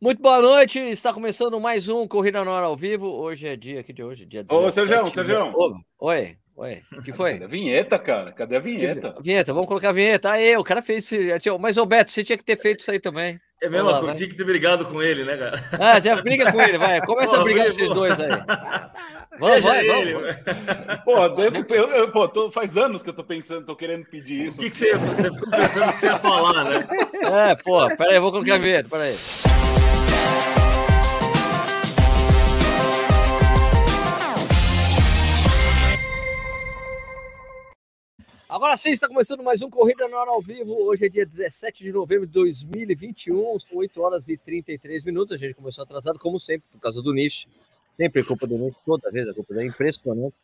Muito boa noite, está começando mais um Corrida na Hora ao vivo. Hoje é dia aqui de hoje, dia 17. Ô, Sérgio, Sérgio. Oi, oi. O que foi? Cadê a vinheta, cara? Cadê a vinheta? Que... Vinheta, vamos colocar a vinheta. Aí, o cara fez isso. Mas, ô Beto, você tinha que ter feito isso aí também. É mesmo, eu tinha que ter brigado com ele, né, cara? Ah, já briga com ele, vai. Começa pô, a brigar esses dois aí. Vamos, vai, ele, vamos. Pô, devo, eu, eu, pô tô, faz anos que eu tô pensando, tô querendo pedir isso. O que, que você, você ficou pensando que você ia falar, né? É, pô, peraí, eu vou colocar a vinheta, peraí. Agora sim, está começando mais um Corrida na Hora ao Vivo. Hoje é dia 17 de novembro de 2021, são 8 horas e 33 minutos. A gente começou atrasado, como sempre, por causa do nicho. Sempre culpa do nicho, toda vez a culpa é impressionante.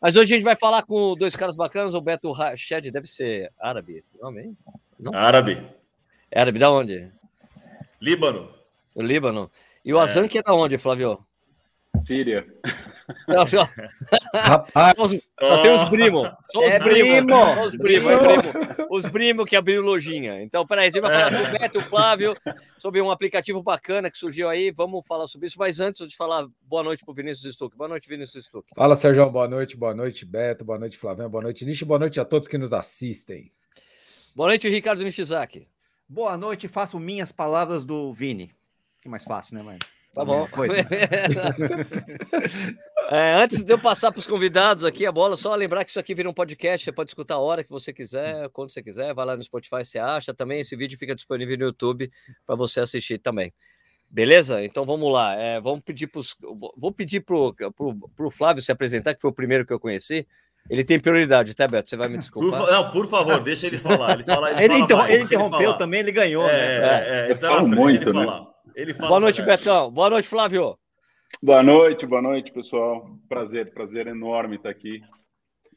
Mas hoje a gente vai falar com dois caras bacanas. O Beto Rached, deve ser árabe esse nome, hein? Não? Árabe. É árabe, da onde? Líbano. O Líbano. E o é. Azan, que é da onde, Flávio? Síria. Não, só... Rapaz, só, tem os primos. Só os é primos. Só os primos, é primo. Os primos que abriram lojinha. Então, peraí, a gente vai falar com o Beto e o Flávio sobre um aplicativo bacana que surgiu aí. Vamos falar sobre isso. Mas antes de falar, boa noite para o Vinícius Stuck. Boa noite, Vinícius Stuck. Fala, Sérgio. Boa noite, boa noite, Beto. Boa noite, Flávio. Boa noite, Nishi. Boa noite a todos que nos assistem. Boa noite, Ricardo Nishizaki. Boa noite, faço minhas palavras do Vini. Que mais fácil, né, mãe? Tá bom. Coisa. é, antes de eu passar para os convidados aqui a bola, só lembrar que isso aqui vira um podcast, você pode escutar a hora que você quiser, quando você quiser, vai lá no Spotify, você acha. Também esse vídeo fica disponível no YouTube para você assistir também. Beleza? Então vamos lá. É, vamos pedir pros, vou pedir para o Flávio se apresentar, que foi o primeiro que eu conheci. Ele tem prioridade, tá, Beto? Você vai me desculpar. Por, não, por favor, deixa ele falar. Ele, fala, ele, ele, interrom mais, ele interrompeu ele também, ele ganhou. É, né? é, é, ele tá muito, ele né? falar. Ele fala boa noite, Betão. Boa noite, Flávio. Boa noite, boa noite, pessoal. Prazer, prazer enorme estar aqui.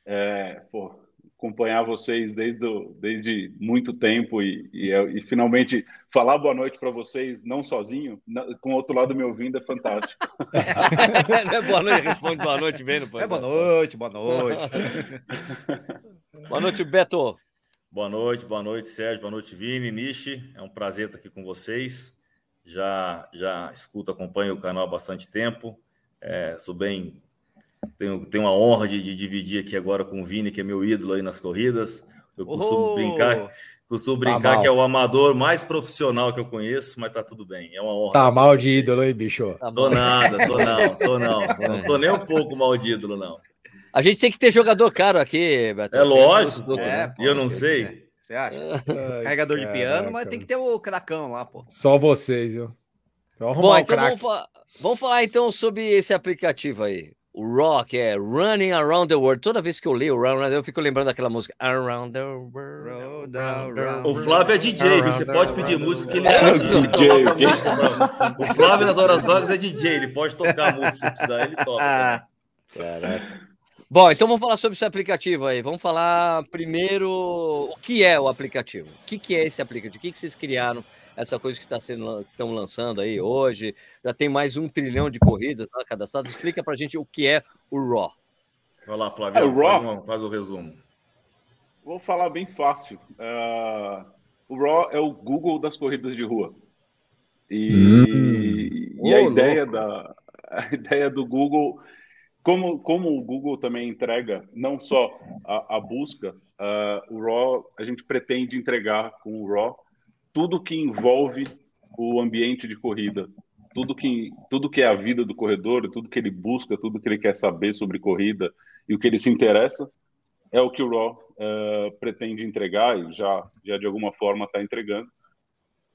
É, pô, acompanhar vocês desde, do, desde muito tempo e, e, e, finalmente falar boa noite para vocês, não sozinho, com o outro lado me ouvindo é fantástico. é boa noite, responde boa noite vendo. É boa noite, boa noite. boa noite, Beto. Boa noite, boa noite, Sérgio, boa noite, Vini, Nishi. É um prazer estar aqui com vocês já, já escuto, acompanho o canal há bastante tempo. É, sou bem. Tenho, tenho uma honra de, de, dividir aqui agora com o Vini, que é meu ídolo aí nas corridas. Eu costumo oh! brincar, costumo tá brincar tá que é o amador mais profissional que eu conheço, mas tá tudo bem. É uma honra. Tá mal de ídolo, hein, bicho? Tá tô nada, tô não, tô não. Não tô nem um pouco mal de ídolo, não. A gente tem que ter jogador caro aqui, Beto. É lógico. É, e eu não sei. Você acha? Ai, Carregador de piano, mas tem que ter o cracão lá, pô. Só vocês, viu? Então, Bom, então vamos, fa vamos, falar então sobre esse aplicativo aí. O Rock é Running Around the World. Toda vez que eu leio o Round, eu fico lembrando daquela música Around the World. o Flávio é DJ, viu? Você pode pedir música que ele é DJ. o Flávio nas horas vagas é DJ, ele pode tocar a música se precisar, ele toca. Caraca. Bom, então vamos falar sobre esse aplicativo aí. Vamos falar primeiro o que é o aplicativo. O que, que é esse aplicativo? O que, que vocês criaram? Essa coisa que está sendo estão lançando aí hoje. Já tem mais um trilhão de corridas tá, cadastradas. Explica para a gente o que é o Raw. Vai lá, Flávio. É, o Raw, faz, faz, o resumo. Vou falar bem fácil. Uh, o Raw é o Google das corridas de rua. E, hum. e a, ideia da, a ideia do Google como, como o Google também entrega não só a, a busca, uh, o Raw, a gente pretende entregar com o Raw tudo que envolve o ambiente de corrida, tudo que, tudo que é a vida do corredor, tudo que ele busca, tudo que ele quer saber sobre corrida e o que ele se interessa, é o que o Raw uh, pretende entregar e já, já de alguma forma está entregando.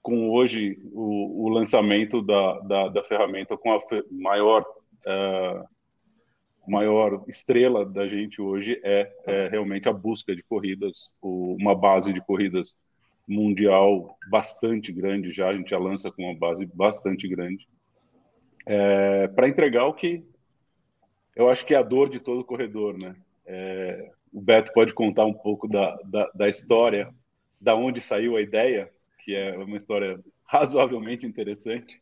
Com hoje o, o lançamento da, da, da, ferramenta com a maior uh, maior estrela da gente hoje é, é realmente a busca de corridas, o, uma base de corridas mundial bastante grande já, a gente já lança com uma base bastante grande, é, para entregar o que eu acho que é a dor de todo corredor, né? É, o Beto pode contar um pouco da, da, da história, da onde saiu a ideia, que é uma história razoavelmente interessante.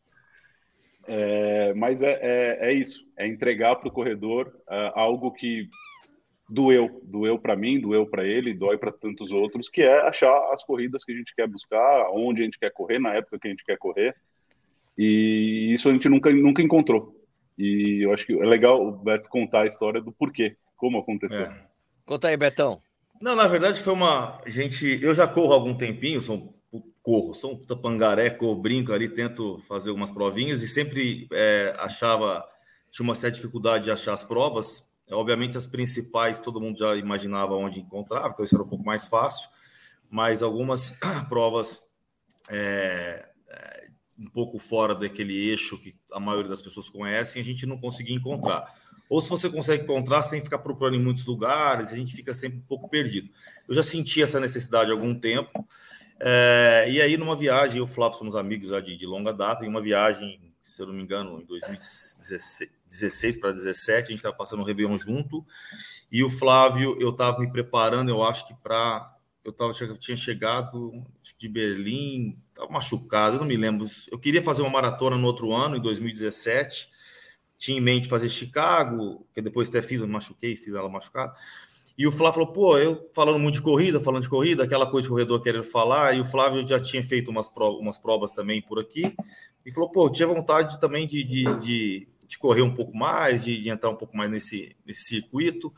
É, mas é, é, é, isso, é entregar para o corredor é, algo que doeu, doeu para mim, doeu para ele, dói para tantos outros, que é achar as corridas que a gente quer buscar, onde a gente quer correr, na época que a gente quer correr. E isso a gente nunca, nunca encontrou. E eu acho que é legal o Beto contar a história do porquê, como aconteceu. É. Conta aí, Betão. Não, na verdade foi uma. Gente, eu já corro há algum tempinho, sou corro, sou um puta pangaré, corro, brinco ali, tento fazer algumas provinhas e sempre é, achava, tinha uma certa dificuldade de achar as provas. Obviamente, as principais todo mundo já imaginava onde encontrava, então isso era um pouco mais fácil, mas algumas provas é, é, um pouco fora daquele eixo que a maioria das pessoas conhecem, a gente não conseguia encontrar. Ou se você consegue encontrar, você tem que ficar procurando em muitos lugares, a gente fica sempre um pouco perdido. Eu já senti essa necessidade há algum tempo, é, e aí, numa viagem, eu e o Flávio somos amigos já de, de, longa data, em uma viagem, se eu não me engano, em 2016 para 2017, a gente estava passando o um Réveillon junto, e o Flávio, eu estava me preparando, eu acho que para. Eu, tava, tinha chegado de Berlim, estava machucado, eu não me lembro. Eu queria fazer uma maratona no outro ano, em 2017, tinha em mente fazer Chicago, que depois até fiz, eu machuquei, fiz ela machucada. E o Flávio falou, pô, eu falando muito de corrida, falando de corrida, aquela coisa que o corredor querendo falar, e o Flávio já tinha feito umas provas, umas provas também por aqui, e falou, pô, eu tinha vontade também de, de, de, de correr um pouco mais, de, de, entrar um pouco mais nesse, nesse circuito,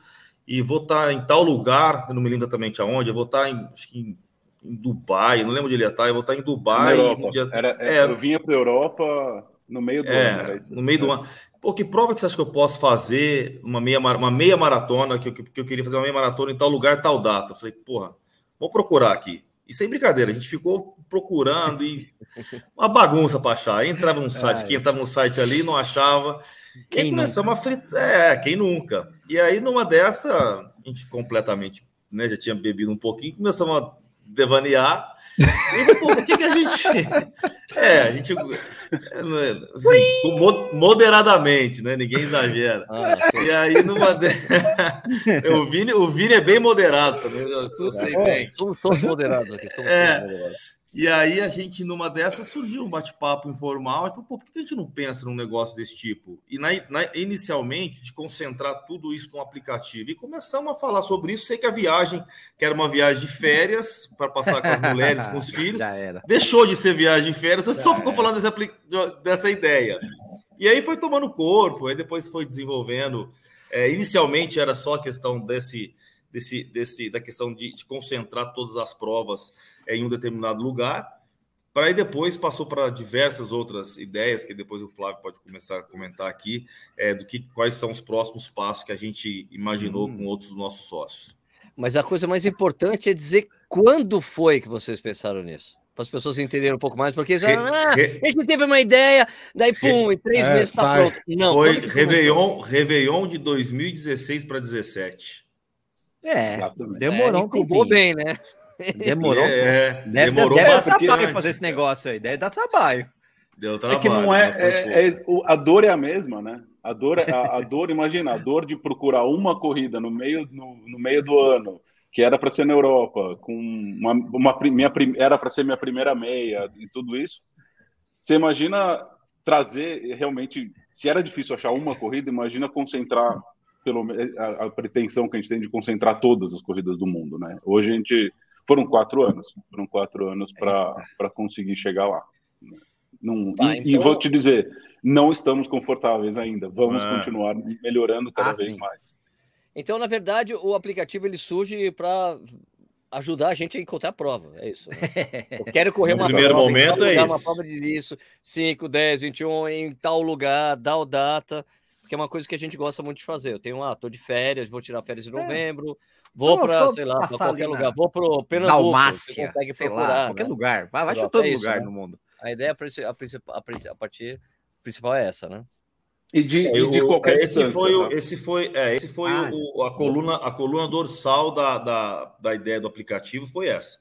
e vou estar em tal lugar, eu não me lembro exatamente aonde, eu vou estar em, acho que em, em Dubai, não lembro onde ele ia estar, eu vou estar em Dubai. Dia... Era, é, eu vinha para a Europa no meio do é, ano. No meio do ano. Pô, que prova que você acha que eu posso fazer uma meia, uma meia maratona, que eu, que eu queria fazer uma meia maratona em tal lugar, tal data? Eu falei, porra, vou procurar aqui. E sem brincadeira, a gente ficou procurando e uma bagunça para achar. Entrava no site, é, quem entrava no site ali não achava. Quem e começamos a fritar. É, quem nunca? E aí, numa dessa, a gente completamente, né, já tinha bebido um pouquinho, começamos a devanear e, pô, o que, que a gente. É, a gente. Assim, moderadamente, né? Ninguém exagera. Ah, e aí, numa. O, Vini, o Vini é bem moderado também, eu sei bem. Somos todos moderados aqui. é. Moderados. E aí a gente, numa dessas, surgiu um bate-papo informal. E falou, pô, por que a gente não pensa num negócio desse tipo? E na, na, inicialmente, de concentrar tudo isso num aplicativo. E começamos a falar sobre isso. Sei que a viagem, que era uma viagem de férias, para passar com as mulheres, com os filhos, deixou de ser viagem de férias, só Já ficou era. falando dessa, dessa ideia. E aí foi tomando corpo, aí depois foi desenvolvendo. É, inicialmente era só a questão desse, desse, desse da questão de, de concentrar todas as provas em um determinado lugar, para aí depois passou para diversas outras ideias que depois o Flávio pode começar a comentar aqui é, do que quais são os próximos passos que a gente imaginou hum. com outros nossos sócios. Mas a coisa mais importante é dizer quando foi que vocês pensaram nisso. Para as pessoas entenderem um pouco mais, porque re, ah, re, a gente teve uma ideia, daí pum, em três é, meses está pronto. Não, foi Réveillon, Réveillon de 2016 para 17. É, Exatamente. demorou é, um bem, né? Demorou. É, deve, demorou deve bastante. Deve dar fazer esse negócio aí. Deve dar trabalho. Deu trabalho. É que não é, é, é, a dor é a mesma, né? A dor, a, a, dor, imagina, a dor de procurar uma corrida no meio, no, no meio do ano, que era para ser na Europa, com uma, uma minha, era para ser minha primeira meia e tudo isso. Você imagina trazer realmente, se era difícil achar uma corrida, imagina concentrar pelo a, a pretensão que a gente tem de concentrar todas as corridas do mundo, né? Hoje a gente foram quatro anos, foram quatro anos para conseguir chegar lá. Não, tá, e, então... e, vou te dizer, não estamos confortáveis ainda. Vamos é. continuar melhorando cada ah, vez sim. mais. Então, na verdade, o aplicativo ele surge para ajudar a gente a encontrar a prova. É isso. Né? Eu quero correr no uma primeiro prova, momento é isso. uma prova de isso, 5, 10, 21, em tal lugar, tal data, porque é uma coisa que a gente gosta muito de fazer. Eu tenho, ah, tô de férias, vou tirar férias em é. novembro, é. Vou para, sei lá, para qualquer lugar. Vou para o Pernambuco. Dalmácia, consegue sei procurar, lá, qualquer né? lugar. Vai, vai todo é lugar né? no mundo. A ideia, a, principal, a partir principal é essa, né? E de, é, de qualquer esse foi, o, esse foi, é, esse foi ah, o, a coluna, a coluna dorsal da, da, da ideia do aplicativo foi essa.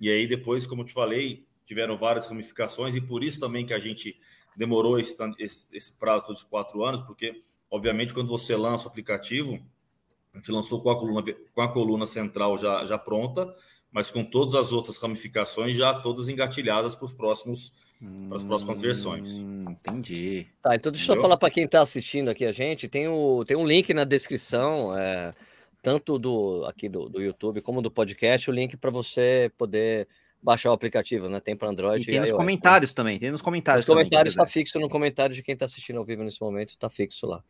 E aí depois, como eu te falei, tiveram várias ramificações e por isso também que a gente demorou esse, esse, esse prazo de quatro anos, porque obviamente quando você lança o aplicativo a gente lançou com a coluna, com a coluna central já, já pronta, mas com todas as outras ramificações já todas engatilhadas para os próximos para as próximas versões. Hum, entendi. Tá, então deixa Entendeu? eu falar para quem está assistindo aqui a gente, tem, o, tem um link na descrição, é, tanto do aqui do, do YouTube como do podcast, o link para você poder baixar o aplicativo, né? Tem para Android. E tem nos iOS, né? comentários também. Tem nos comentários. Os comentários está fixo no comentário de quem está assistindo ao vivo nesse momento, está fixo lá.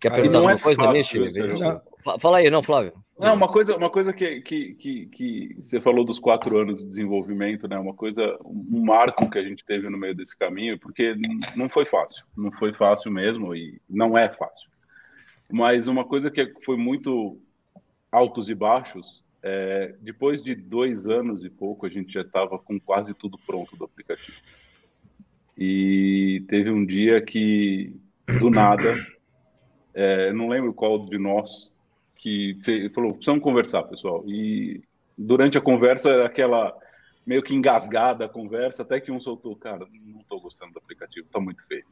Quer perguntar alguma é coisa, fácil jogo. Fa- Fala aí, não, Flávio. Não, uma coisa, uma coisa que, que, que, que você falou dos quatro anos de desenvolvimento, né? Uma coisa, um marco que a gente teve no meio desse caminho, porque não foi fácil, não foi fácil mesmo e não é fácil. Mas uma coisa que foi muito altos e baixos, é, depois de dois anos e pouco, a gente já estava com quase tudo pronto do aplicativo. E teve um dia que, do nada, é, não lembro qual de nós que fe- falou, precisamos conversar, pessoal. E durante a conversa, aquela meio que engasgada a conversa, até que um soltou, cara, não estou gostando do aplicativo, tá muito feio.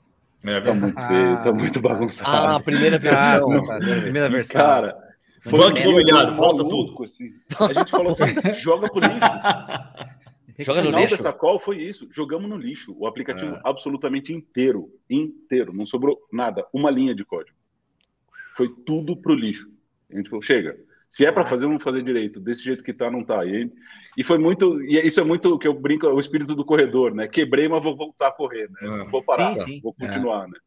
É, Tá muito feio, tá muito bagunçado. Ah, a primeira Ah, versão. não, tá, primeira versão. Cara, foi Banco imobiliário, falta maluco, assim. A gente falou assim, joga pro lixo. Joga O no final lixo. dessa call foi isso, jogamos no lixo. O aplicativo É. absolutamente inteiro, inteiro, não sobrou nada, uma linha de código. Foi tudo pro lixo. A gente falou, chega. Se é para fazer, vamos fazer direito. Desse jeito que tá, não tá. E, aí- e foi muito. E isso é muito o que eu brinco, é o espírito do corredor, né? Quebrei, mas vou voltar a correr, né? É. Não vou parar, Sim, sim. vou continuar, né?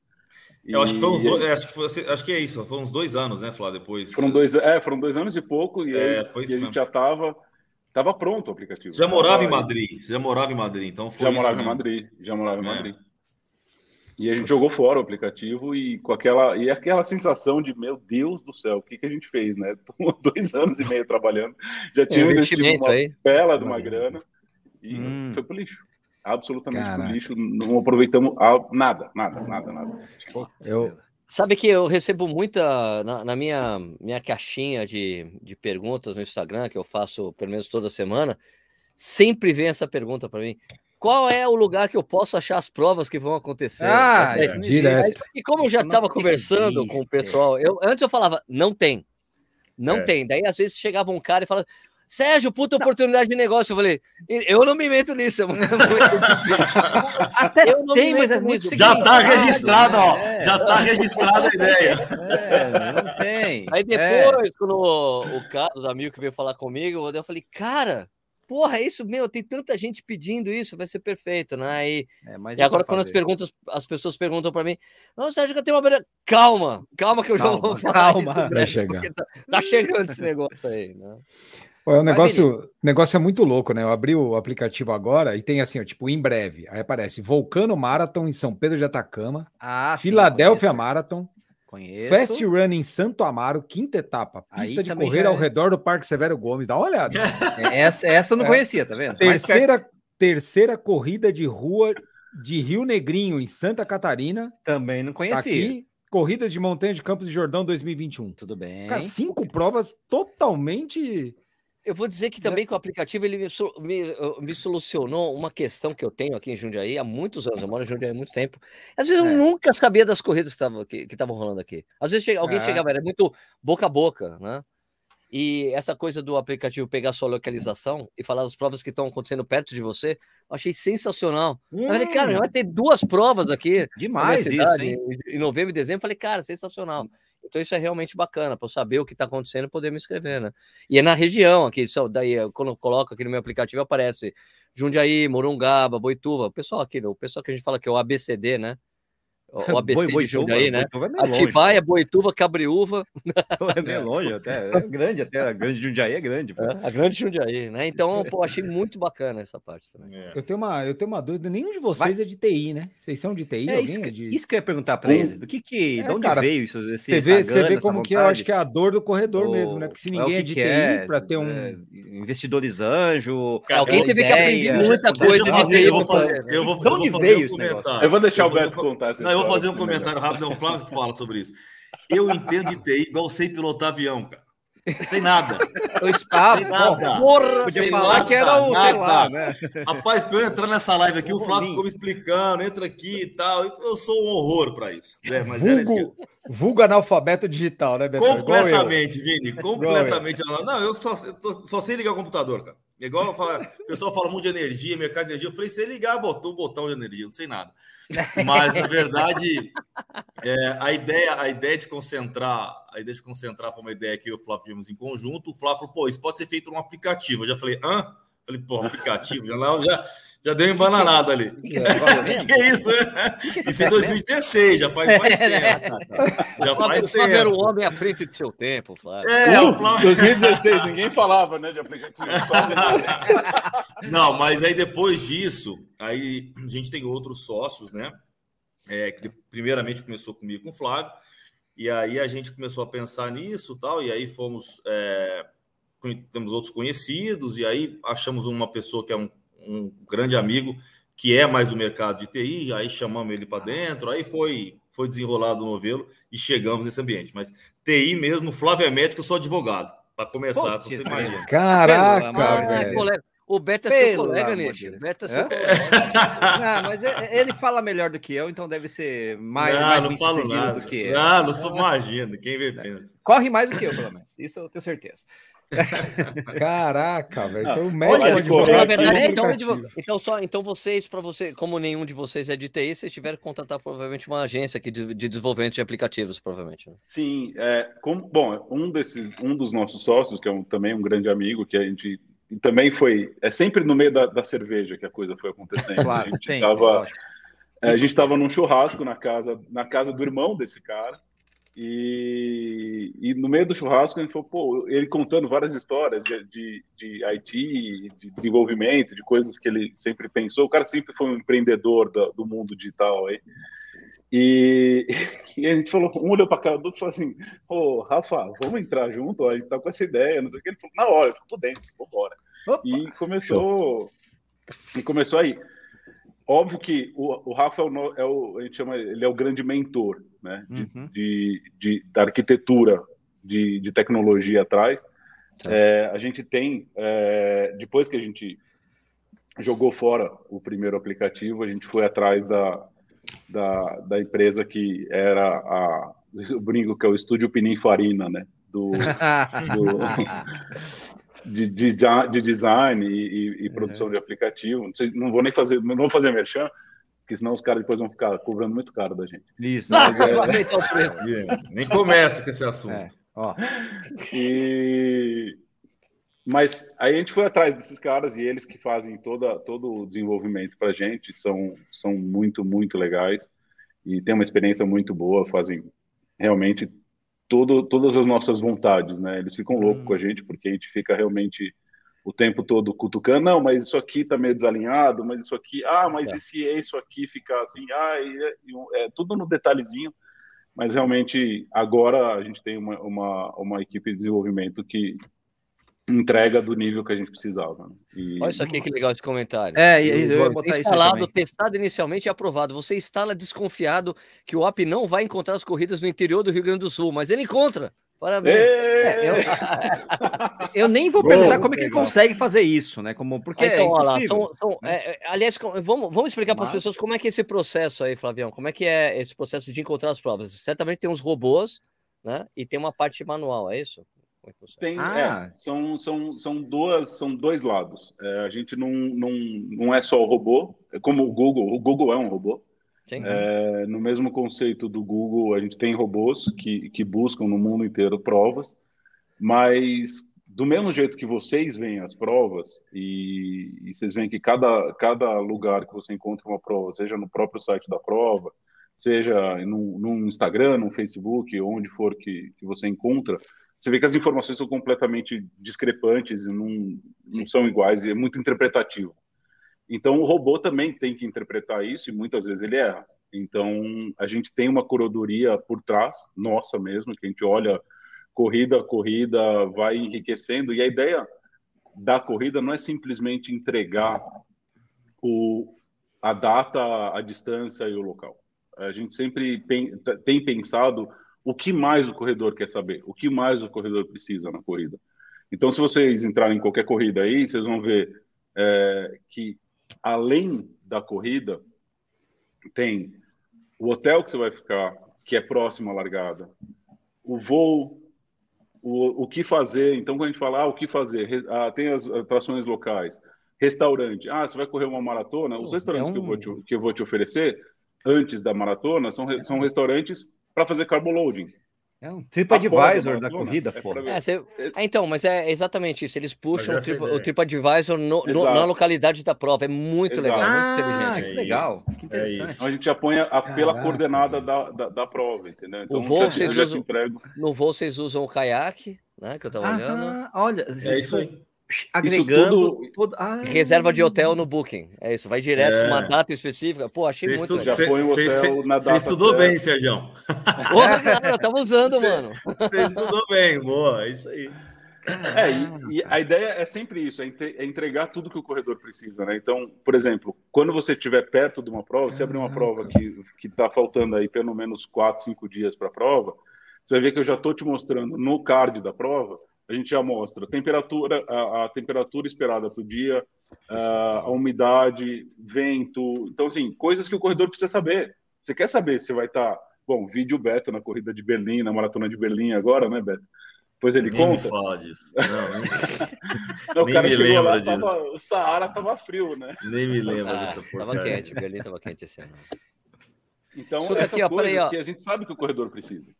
Eu acho que foi uns dois, acho que, foi, acho que é isso, foi uns dois anos, né, Flá, depois. Foram dois, é, foram dois anos e pouco, e, É, aí, foi e a gente já tava, tava pronto o aplicativo. Você já morava em Madrid, você já morava em Madrid, então foi Já isso morava em mesmo. Madrid, já morava em É. Madrid. E a gente jogou fora o aplicativo e com aquela e aquela sensação de meu Deus do céu, o que, que a gente fez, né? Tô dois anos e meio trabalhando, já É, tinha investido investimento uma aí. bela de uma grana e Hum. foi pro lixo, absolutamente Caraca. pro lixo. Não aproveitamos nada, nada, nada, nada. Eu, Sabe que eu recebo muita na, na minha, minha caixinha de, de perguntas no Instagram, que eu faço pelo menos toda semana, sempre vem essa pergunta para mim. Qual é o lugar que eu posso achar as provas que vão acontecer? Ah, É, direto. existe. E como eu já estava conversando com o existe. pessoal, eu, antes eu falava, não tem. Não É. tem. Daí às vezes chegava um cara e falava, Sérgio, puta oportunidade de negócio. Eu falei, eu não me meto nisso. Até Eu não tem, me mas é muito nisso. Já tá segmentado, registrado, ó. Já tá registrada a ideia. É, não tem. Aí É. depois, quando o, o cara, os amigos que veio falar comigo, eu falei, cara, porra, é isso mesmo, tem tanta gente pedindo isso, vai ser perfeito, né? E, É, mas e é agora, quando as, perguntas, as pessoas perguntam para mim, não, Sérgio, que eu tenho uma beira. Calma, calma, que eu já Calma, vou falar calma. isso em Vai breve, chegar. Tá, tá chegando esse negócio aí, né? Pô, é um negócio, o negócio é muito louco, né? Eu abri o aplicativo agora e tem assim, ó, tipo, em breve. Aí aparece Vulcano Marathon em São Pedro de Atacama, Ah, sim, Filadélfia conheço. Marathon, Conheço. Fast Run em Santo Amaro, quinta etapa, Aí pista de também correr ao é. redor do Parque Severo Gomes. Dá uma olhada. Essa, essa eu não É. conhecia, tá vendo? Terceira, terceira corrida de rua de Rio Negrinho em Santa Catarina. Também não Tá conhecia. aqui, corridas de montanha de Campos de Jordão 2021. Tudo bem. Cara, cinco provas totalmente Eu vou dizer que também que o aplicativo ele me, me, me solucionou uma questão que eu tenho aqui em Jundiaí há muitos anos. Eu moro em Jundiaí há muito tempo. Às vezes eu É. nunca sabia das corridas que estavam rolando aqui. Às vezes alguém É. chegava, era muito boca a boca, né? E essa coisa do aplicativo pegar sua localização e falar das provas que estão acontecendo perto de você, eu achei sensacional. Eu falei, cara, Hum, vai ter duas provas aqui demais isso, hein? em- em novembro e dezembro. Falei, cara, sensacional. Então isso é realmente bacana para eu saber o que está acontecendo e poder me inscrever, né? E é na região aqui, daí quando eu coloco aqui no meu aplicativo aparece Jundiaí, Morungaba, Boituva, o pessoal aqui, o pessoal que a gente fala que é o ABCD, né? O, o ABC de Jundiaí, né? Boituva é longe, Atibaia, Boituva, Cabriúva. É meio longe até. É grande até. A grande Jundiaí é grande. pô. a grande Jundiaí, né? Então, pô, achei muito bacana essa parte também. É. Eu tenho uma, eu tenho uma dúvida. Nenhum de vocês é de TI, né? Vocês são de TI? É Alguém isso, é que, de... isso que eu ia perguntar pra eles. Do que que, É, de onde cara, veio isso? Esse, Você vê, você vê como que eu acho que é a dor do corredor Ou- mesmo, né? Porque se é ninguém é de TI é, para ter um. é, investidores anjo. Cara, Alguém teve que aprender muita coisa eu de TI eu vou pra fazer- fazer, né? eu vou- De onde veio esse negócio? Eu vou deixar o Beto contar Não, eu vou fazer um comentário rápido. Não, o Flávio que fala sobre isso. Eu entendo de TI igual sei pilotar avião, cara. Sem nada. O spa, Sem nada. Porra, Podia Sem falar nada, que era o, sei nada. lá, né? Rapaz, pra eu entrar nessa live aqui, o Um Flávio ficou me explicando, entra aqui e tal. Eu sou um horror para isso. né? Mas era isso que... Vulgo, vulgo analfabeto digital, né, Beto? Eu. Completamente, Vini. Completamente. Não, eu só, eu tô- só sei ligar o computador, cara. É Igual eu falo, o pessoal fala muito de energia, mercado de energia. Eu falei, sei ligar, botou o botão de energia, não sei nada. Mas, na verdade, é, a, ideia, a ideia de concentrar, a ideia de concentrar foi uma ideia que eu e o Flávio tivemos em conjunto. O Flávio falou, pô, isso pode ser feito num aplicativo. Eu já falei, hã? Falei, pô, aplicativo, já, já, já deu embananada ali. O que, que, é que, é isso? Que que isso em 2016, já faz mais é, né? tempo. Já faz tempo. Flávio era o homem à frente de seu tempo, Flávio. É, uh, Flávio... 2016, ninguém falava né, de aplicativo. Não, mas aí depois disso, aí a gente tem outros sócios, né? É, que primeiramente começou comigo com o Flávio, e aí a gente começou a pensar nisso tal, e aí fomos. É, temos outros conhecidos, e aí achamos uma pessoa que é um um grande amigo que é mais do mercado de TI, aí chamamos ele para dentro, aí foi foi desenrolado o novelo e chegamos nesse ambiente. Mas TI mesmo, Flávio é médico, eu sou advogado. Para começar, Pô, você imagina. Caraca, velho. O Beto é Pelo seu colega, Nish. Beto é seu é? colega. Não, mas ele fala melhor do que eu, então deve ser mais, não, mais não falo nada. do que eu. Não, não sou imagina. Quem vê pensa. Corre mais do que eu, pelo menos. Isso eu tenho certeza. Caraca, velho. Então, o médico na verdade, então, então, só, então vocês, para você, como nenhum de vocês é de TI, vocês tiveram que contratar provavelmente uma agência aqui de, de desenvolvimento de aplicativos, provavelmente. Né? Sim, é, como, bom, um desses, um dos nossos sócios, que é um, também um grande amigo, que a gente também foi, é sempre no meio da, da cerveja que a coisa foi acontecendo. Claro, a gente sim, tava, é, a gente estava num churrasco na casa, na casa do irmão desse cara. E, e, no meio do churrasco, ele falou, pô, ele contando várias histórias de, de, de IT, de desenvolvimento, de coisas que ele sempre pensou. O cara sempre foi um empreendedor do, do mundo digital aí. E, e, a gente falou, um olhou para cara do outro e falou assim: Ô, Rafa, vamos entrar junto? A gente tá com essa ideia, não sei o que. Ele falou, na hora, eu tô dentro, vambora. Opa, e começou, e começou aí. Óbvio que o, o Rafa é o, é o, a gente chama, ele é o grande mentor, né, de, uhum. de, de, da arquitetura de, de tecnologia atrás. Tá. É, a gente tem, é, depois que a gente jogou fora o primeiro aplicativo, a gente foi atrás da, da, da empresa que era a, o brinco que é o Estúdio Pininfarina, né, do, do de, de, de design e, e, e produção uhum. de aplicativo. Não, sei, não, vou nem fazer, não vou fazer merchan, porque senão os caras depois vão ficar cobrando muito caro da gente. Isso. Mas, é... nem começa com esse assunto. É. Ó. E... Mas aí a gente foi atrás desses caras e eles que fazem toda, todo o desenvolvimento para a gente são, são muito, muito legais e tem uma experiência muito boa, fazem realmente todo, todas as nossas vontades, né? Eles ficam loucos com a hum. gente porque a gente fica realmente o tempo todo cutucando, não, mas isso aqui tá meio desalinhado, mas isso aqui, ah, mas é. e se isso aqui ficar assim, ah, e, e, é tudo no detalhezinho, mas realmente agora a gente tem uma, uma, uma equipe de desenvolvimento que entrega do nível que a gente precisava. Né? E... Olha isso aqui que legal esse comentário. É, e, eu ia botar instalado, testado inicialmente e aprovado. Você instala desconfiado que o app não vai encontrar as corridas no interior do Rio Grande do Sul, mas ele encontra. Parabéns. É, eu, eu, nem vou perguntar como é que ele consegue fazer isso, né? Como, porque então, é lá, são, são, é, é, aliás, vamos, vamos explicar para as pessoas como é que é esse processo aí, Flavião. Como é que é esse processo de encontrar as provas? Certamente tem uns robôs, né? E tem uma parte manual, é isso? É Tem, é, ah. é, são, são, são, duas, são dois lados. É, a gente não, não, não é só o robô, é como o Google, o Google é um robô. É, no mesmo conceito do Google, a gente tem robôs que, que buscam no mundo inteiro provas, mas do mesmo jeito que vocês veem as provas, e, e vocês veem que cada, cada lugar que você encontra uma prova, seja no próprio site da prova, seja no, no Instagram, no Facebook, onde for que, que você encontra, você vê que as informações são completamente discrepantes e não, não são iguais, e é muito interpretativo. Então, o robô também tem que interpretar isso, e muitas vezes ele erra. Então, a gente tem uma curadoria por trás, nossa mesmo, que a gente olha corrida a corrida, vai enriquecendo, e a ideia da corrida não é simplesmente entregar o, a data, a distância e o local. A gente sempre tem pensado o que mais o corredor quer saber, o que mais o corredor precisa na corrida. Então, se vocês entrarem em qualquer corrida aí, vocês vão ver é, que, além da corrida, tem o hotel que você vai ficar, que é próximo à largada, o voo, o, o que fazer. Então, quando a gente fala ah, o que fazer, ah, tem as atrações locais, restaurante. Ah, você vai correr uma maratona? Os restaurantes é um... que, eu vou te, que eu vou te oferecer antes da maratona são, são restaurantes para fazer carboloading. É um TripAdvisor da corrida, é pô. É, você... é, então, mas é exatamente isso. Eles puxam o, trip, o TripAdvisor no, no, na localidade da prova. É muito Exato. legal, ah, muito inteligente. Que legal, que interessante. Então a gente já põe a, pela coordenada da, da, da, prova, entendeu? Então, o voo, já, vocês usam, no voo vocês usam o caiaque, né? Que eu tava olhando. Olha, é isso aí agregando tudo... Tudo... Ah, reserva de hotel no Booking. É isso, vai direto é. uma data específica. Pô, achei muito legal. Já põe o hotel na data Você estudou certa. bem, Sérgio. Porra, cara, tava usando, cê, mano. Você estudou bem, boa, é isso aí. É, e, e, a ideia é sempre isso, é, é entregar tudo que o corredor precisa, né? Então, por exemplo, quando você estiver perto de uma prova, você abrir uma prova que está faltando aí pelo menos 4, 5 dias para a prova, você vai ver que eu já estou te mostrando no card da prova a gente já mostra temperatura, a, a temperatura esperada para o dia, a, a, umidade, vento. Então, assim, coisas que o corredor precisa saber. Você quer saber se vai estar. Tá, bom, vídeo Beto na corrida de Berlim, na maratona de Berlim agora, né, Beto? Pois ele nem conta. Me fala disso. Não, nem... Não, o cara me chegou lá, tava, o Saara tava frio, né? Nem me lembro ah, dessa porcaria. Tava quente, Berlim tava quente esse ano. Então, essas aqui, ó, coisas aí, que a gente sabe que o corredor precisa.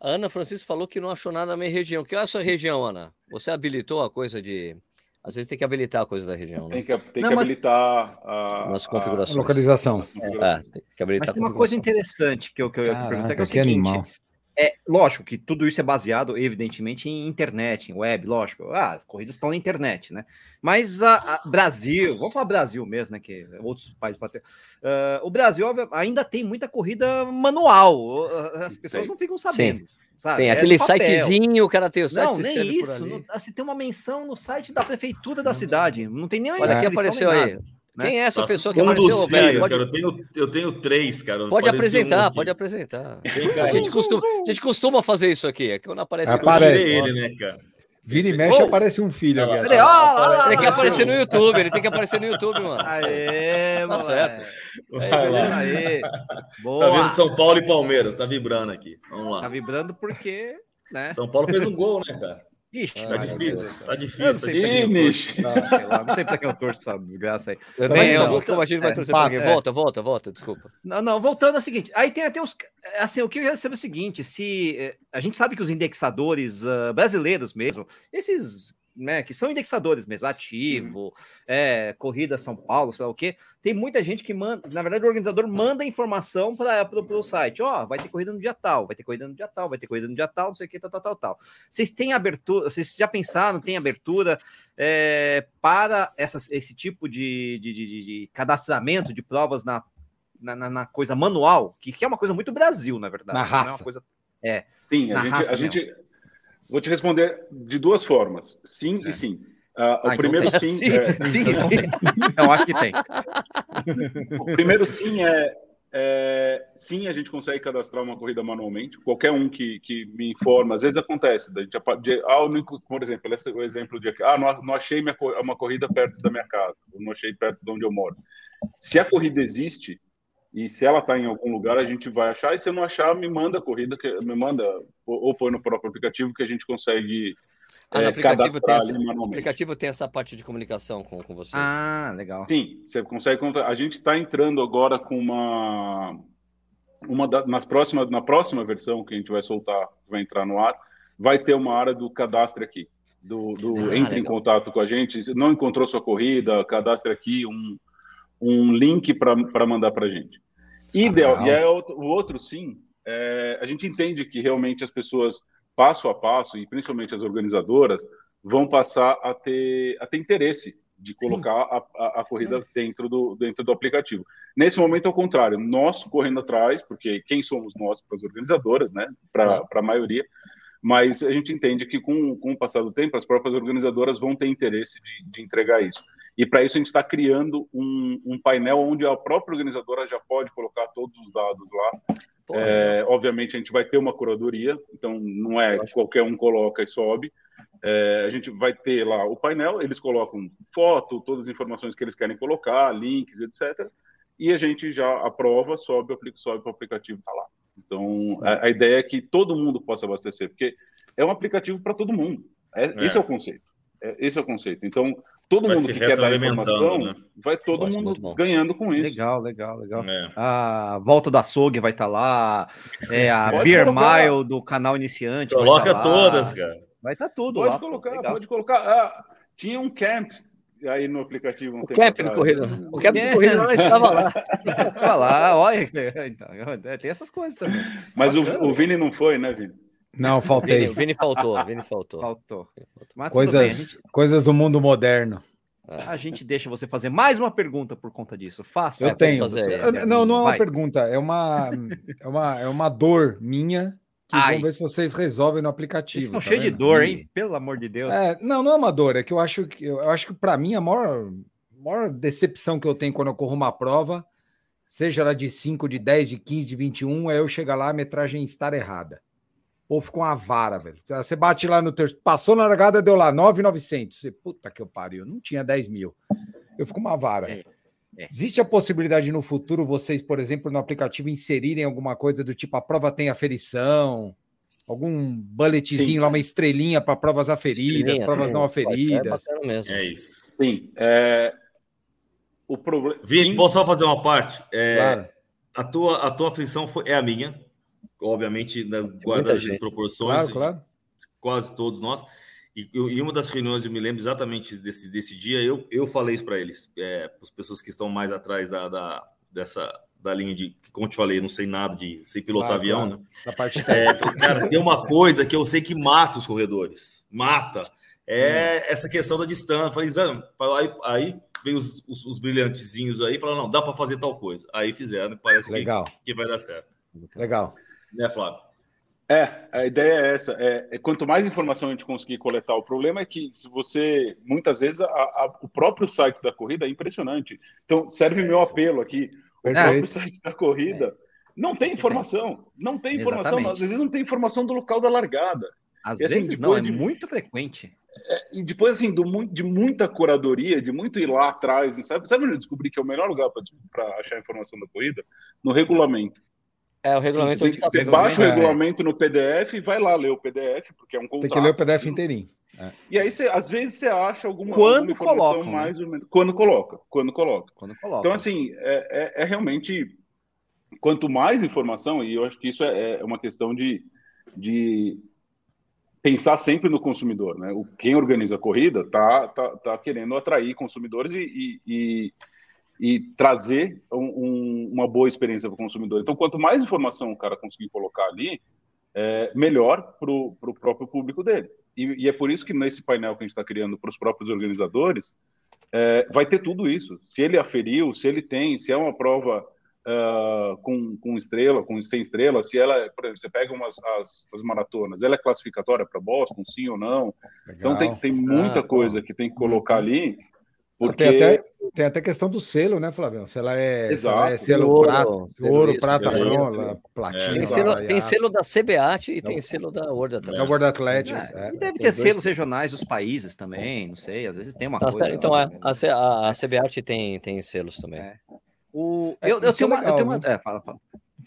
A Ana Francisco falou que não achou nada na minha região. Que é a sua região, Ana? Você habilitou a coisa de. Às vezes tem que habilitar a coisa da região. Né? Tem que, tem não, que habilitar a, nas configurações. A localização. É, tem que habilitar mas tem uma coisa interessante que eu, que eu Caraca, ia perguntar, que é o seguinte. Animal. É, lógico que tudo isso é baseado, evidentemente, em internet, em web, lógico. Ah, as corridas estão na internet, né? Mas a, a Brasil, vamos falar Brasil mesmo, né? Que outros países bater. Uh, o Brasil ainda tem muita corrida manual. As pessoas não ficam sabendo. Sim. Sabe? Sim, é aquele sitezinho, o cara tem o site. Não, nem isso. Não, assim, tem uma menção no site da prefeitura da cidade. Não tem nem Olha que apareceu aí. Né? Quem é essa Nossa, pessoa que um apareceu, dos velho? Pode... Cara, eu, tenho, eu tenho três, cara. Pode apresentar, um pode apresentar. a, gente costuma, a gente costuma fazer isso aqui. É que quando aparece. Aparece. Eu ele, né, cara? Vira e mexe, oh. aparece um filho. Oh, ele, ele tem que aparecer no YouTube, ele tem que aparecer no YouTube, mano. Aê, tá certo. Aê, Boa. Tá vendo São Paulo e Palmeiras, tá vibrando aqui. Vamos lá. Tá vibrando porque, né? São Paulo fez um gol, né, cara? Ixi, tá, difícil, tá difícil, eu não sei tá difícil. Não, lá, não sei pra quem eu torço essa desgraça aí. Eu nem eu, voltando, a gente vai torcer é, pra quem? Volta, volta, volta, desculpa. Não, não, voltando ao seguinte, aí tem até os, assim, o que eu recebo é o seguinte, se, eh, a gente sabe que os indexadores uh, brasileiros mesmo, esses né, que são indexadores mesmo, ativo, uhum. é, corrida São Paulo, sei lá o quê. Tem muita gente que manda, na verdade, o organizador manda informação para o site: ó, oh, vai ter corrida no dia tal, vai ter corrida no dia tal, vai ter corrida no dia tal, não sei o que, tal, tal, tal, tal. Vocês têm abertura, vocês já pensaram, tem abertura é, para essas, esse tipo de, de, de, de, cadastramento de provas na, na, na, coisa manual, que, que é uma coisa muito Brasil, na verdade. Na raça. É uma coisa, é, Sim, a gente, a gente Vou te responder de duas formas: sim é. e sim. Uh, ah, o então primeiro sim. sim, é... sim, sim. Então, acho que tem. O primeiro sim é, é, Sim, a gente consegue cadastrar uma corrida manualmente. Qualquer um que, que me informa, às vezes acontece. Da gente, de, ah, por exemplo, esse, o exemplo de ah, não, não achei minha, uma corrida perto da minha casa, não achei perto de onde eu moro. Se a corrida existe, e se ela está em algum lugar, a gente vai achar. E se eu não achar, me manda a corrida, que, me manda, ou, ou põe no próprio aplicativo que a gente consegue ah, é, aplicativo tem essa, o aplicativo tem essa parte de comunicação com, com vocês. Ah, legal. Sim, você consegue A gente está entrando agora com uma. uma da, nas próximas, na próxima versão que a gente vai soltar, vai entrar no ar, vai ter uma área do cadastro aqui. Do, do ah, entre legal. em contato com a gente. Se não encontrou sua corrida, cadastre aqui um, um link para mandar para a gente. Ideal. e é o outro sim, é, a gente entende que realmente as pessoas, passo a passo, e principalmente as organizadoras, vão passar a ter, a ter interesse de colocar a, a, a, corrida dentro do, dentro do aplicativo. Nesse momento, ao contrário, nós correndo atrás, porque quem somos nós para as organizadoras, né, para a maioria, mas a gente entende que com, com o passar do tempo, as próprias organizadoras vão ter interesse de, de entregar isso. E para isso a gente está criando um, um, painel onde a própria organizadora já pode colocar todos os dados lá. É, obviamente a gente vai ter uma curadoria, então não é qualquer um coloca e sobe. É, a gente vai ter lá o painel, eles colocam foto, todas as informações que eles querem colocar, links, etc. E a gente já aprova, sobe, sobe para o aplicativo, está lá. Então a, a, ideia é que todo mundo possa abastecer, porque é um aplicativo para todo mundo. É, é. Esse é o conceito. É, esse é o conceito. Então, todo Vai mundo que quer dar informação, né? vai todo mundo ganhando com isso. Legal, legal, legal. É. A volta da açougue vai estar lá. É a Pode Beer colocar. Mile do canal iniciante. vai Coloca tá lá. todas, cara. Vai estar tudo Pode lá. colocar, Legal. pode colocar. Ah, tinha um camp aí no aplicativo. Um O tempo cap atrás. corrida. O cap É. corrida não estava lá. Vai lá, olha. Então, tem essas coisas também. Mas o, Bacana. o Vini não foi, né, Vini? Não, Vini, faltei. o Vini faltou, o Vini faltou. Faltou. Mas Coisas, gente, coisas do mundo moderno. a gente deixa você fazer mais uma pergunta por conta disso. Faça. Eu tenho. fazer aí. Eu- Não, não é uma Vai. pergunta, é uma, é uma, é uma dor minha que Ai. vamos ver se vocês resolvem no aplicativo. Vocês estão tá cheios de dor, hein? Pelo amor de Deus. É, não, não é uma dor, é que eu acho que eu acho que para mim a maior, maior decepção que eu tenho quando eu corro uma prova, seja ela de 5, de 10, de 15, de 21, é eu chegar lá a metragem estar errada. Ou ficou uma vara, velho. Você bate lá no terço, passou na largada, deu lá 9,900. Você, puta que eu pariu, não tinha 10 mil. Eu fico uma vara. É, é. Existe a possibilidade no futuro vocês, por exemplo, no aplicativo inserirem alguma coisa do tipo a prova tem aferição, algum bulletzinho Sim. lá, uma estrelinha para provas aferidas, Estrelinha provas também, não É aferidas. mesmo. É isso. Sim. É... O problema. Vini, posso só fazer uma parte? É, Claro, a, tua, a tua aflição foi, é a minha, obviamente, nas guardadas gente. as proporções, claro, claro. quase todos nós. E, e uma das reuniões, eu me lembro exatamente desse, desse dia, eu, eu falei isso para eles, é, para as pessoas que estão mais atrás da, da, dessa, da linha de, que, como eu te falei, eu não sei nada de sei pilotar Claro, avião, claro. né? Essa parte É, cara, tem uma coisa que eu sei que mata os corredores. Mata. É essa questão da distância. Eu Falei, Zé, aí, aí veio os, os, os brilhantezinhos aí e falaram, não, dá para fazer tal coisa. Aí fizeram, e parece que, legal, que vai dar certo. legal. Né, Flávio? É, a ideia é essa. É, é quanto mais informação a gente conseguir coletar, o problema é que se você, muitas vezes, a- a- o próprio site da corrida é impressionante. Então, serve meu apelo aqui. O próprio site da corrida não tem informação. Não tem informação. Exatamente. Às vezes não tem informação do local da largada. Às assim, vezes não, é de- muito frequente. E depois, assim, do, de muita curadoria, de muito ir lá atrás, sabe? Sabe onde eu descobri que é o melhor lugar para achar informação da corrida? No regulamento. É, o Sim, regulamento você onde tá você baixa o É. regulamento no PDF e vai lá ler o PDF, porque é um contrato. Tem que ler o PDF inteirinho. E aí, você, às vezes, você acha alguma, Quando alguma informação colocam, né? mais ou menos. Quando coloca, quando coloca. Quando coloca. Então, assim, é, é- é realmente. Quanto mais informação, e eu acho que isso é, é uma questão de, de pensar sempre no consumidor, né? O, quem organiza a corrida tá, tá, tá querendo atrair consumidores e, e, e- e trazer um- um- uma boa experiência para o consumidor. Então, quanto mais informação o cara conseguir colocar ali, é, melhor para o próprio público dele. E, e é por isso que nesse painel que a gente está criando para os próprios organizadores, é, vai ter tudo isso. Se ele aferiu, se ele tem, se é uma prova ah, com, com estrela, com 100 estrelas, se ela, é- por exemplo, você pega umas as, as maratonas, ela é classificatória para Boston, sim ou não? Então tem, Legal. tem muita Ah, coisa que tem que colocar ali, porque Tem até, tem até questão do selo, né, Flávio? Se ela é, se ela é Exato. selo Ouro, prata, selo ouro, isso, prata, selo bronze, platina. Tem É, selo, vai, tem selo da CBAT e tem selo da World da Athletics. World Athletics. É, é. e deve tem ter dois- selos regionais dos países também, não sei, às vezes tem uma Tá coisa. então, é, a, a, a CBAT tem, tem selos também. É. O, É, eu, eu tenho é uma, eu tenho uma, é, fala, fala.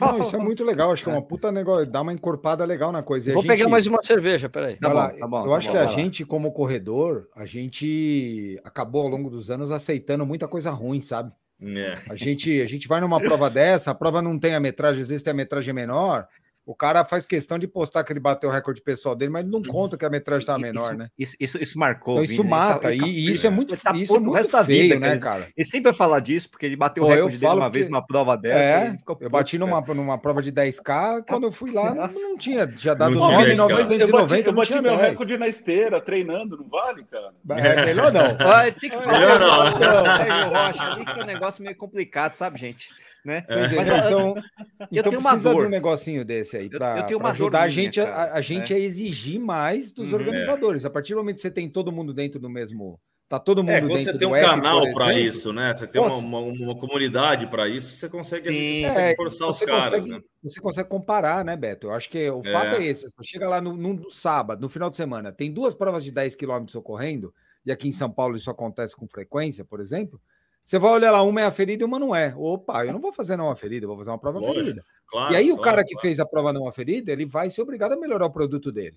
Fala, Não, isso é muito legal. Acho que é uma puta negócio, dá uma encorpada legal na coisa. E a Vou gente- pegar mais uma cerveja, peraí. Tá bom, lá, tá bom, eu tá acho bom, que a lá. gente, como corredor, a gente acabou ao longo dos anos aceitando muita coisa ruim, sabe? É. A gente, a gente vai numa prova dessa, a prova não tem a metragem, às vezes tem a metragem menor. O cara faz questão de postar que ele bateu o recorde pessoal dele, mas ele não conta que a metragem estava Isso- menor, né? Isso, isso, isso marcou. Então isso tá- mata, ele tá- e, e isso é muito, ele tá isso é o muito resto da feio, vida, né, cara. cara? Ele sempre vai falar disso, porque ele bateu o Pô, eu recorde dele uma vez porque- numa prova dessa. e É, eu puto, bati cara. numa, numa prova de 10K, quando eu fui lá, não, Nossa. não tinha, já dado Não tinha 9,990, esse eu bati, eu não bati meu 10. recorde na esteira, treinando, não vale, cara? É, melhor não. Vai, tem que falar Melhor não. Sérgio Rocha, ali que é um negócio meio complicado, sabe, gente? Né? Você Mas entendeu? eu- então, então tenho uma precisa de dor. um negocinho desse aí para dor ajudar a gente, a- cara, a, a gente a exigir mais dos Uhum. organizadores. A partir do momento que você tem todo mundo dentro do mesmo, tá todo mundo É, quando você tem um app, canal para isso, né? Você tem uma, Nossa. uma, uma comunidade para isso, você consegue, Sim. você consegue É, forçar os você caras, consegue, né? você consegue comparar, né, Beto? Eu acho que o É. fato é esse. Você chega lá no, no sábado, no final de semana, tem duas provas de 10 quilômetros ocorrendo, e aqui em São Paulo isso acontece com frequência, por exemplo. Você vai olhar lá, uma é aferida e uma não é. Opa, eu não vou fazer não aferida, eu vou fazer uma prova Lógico, aferida. Claro, e aí o claro, cara que claro. fez a prova não aferida, ele vai ser obrigado a melhorar o produto dele.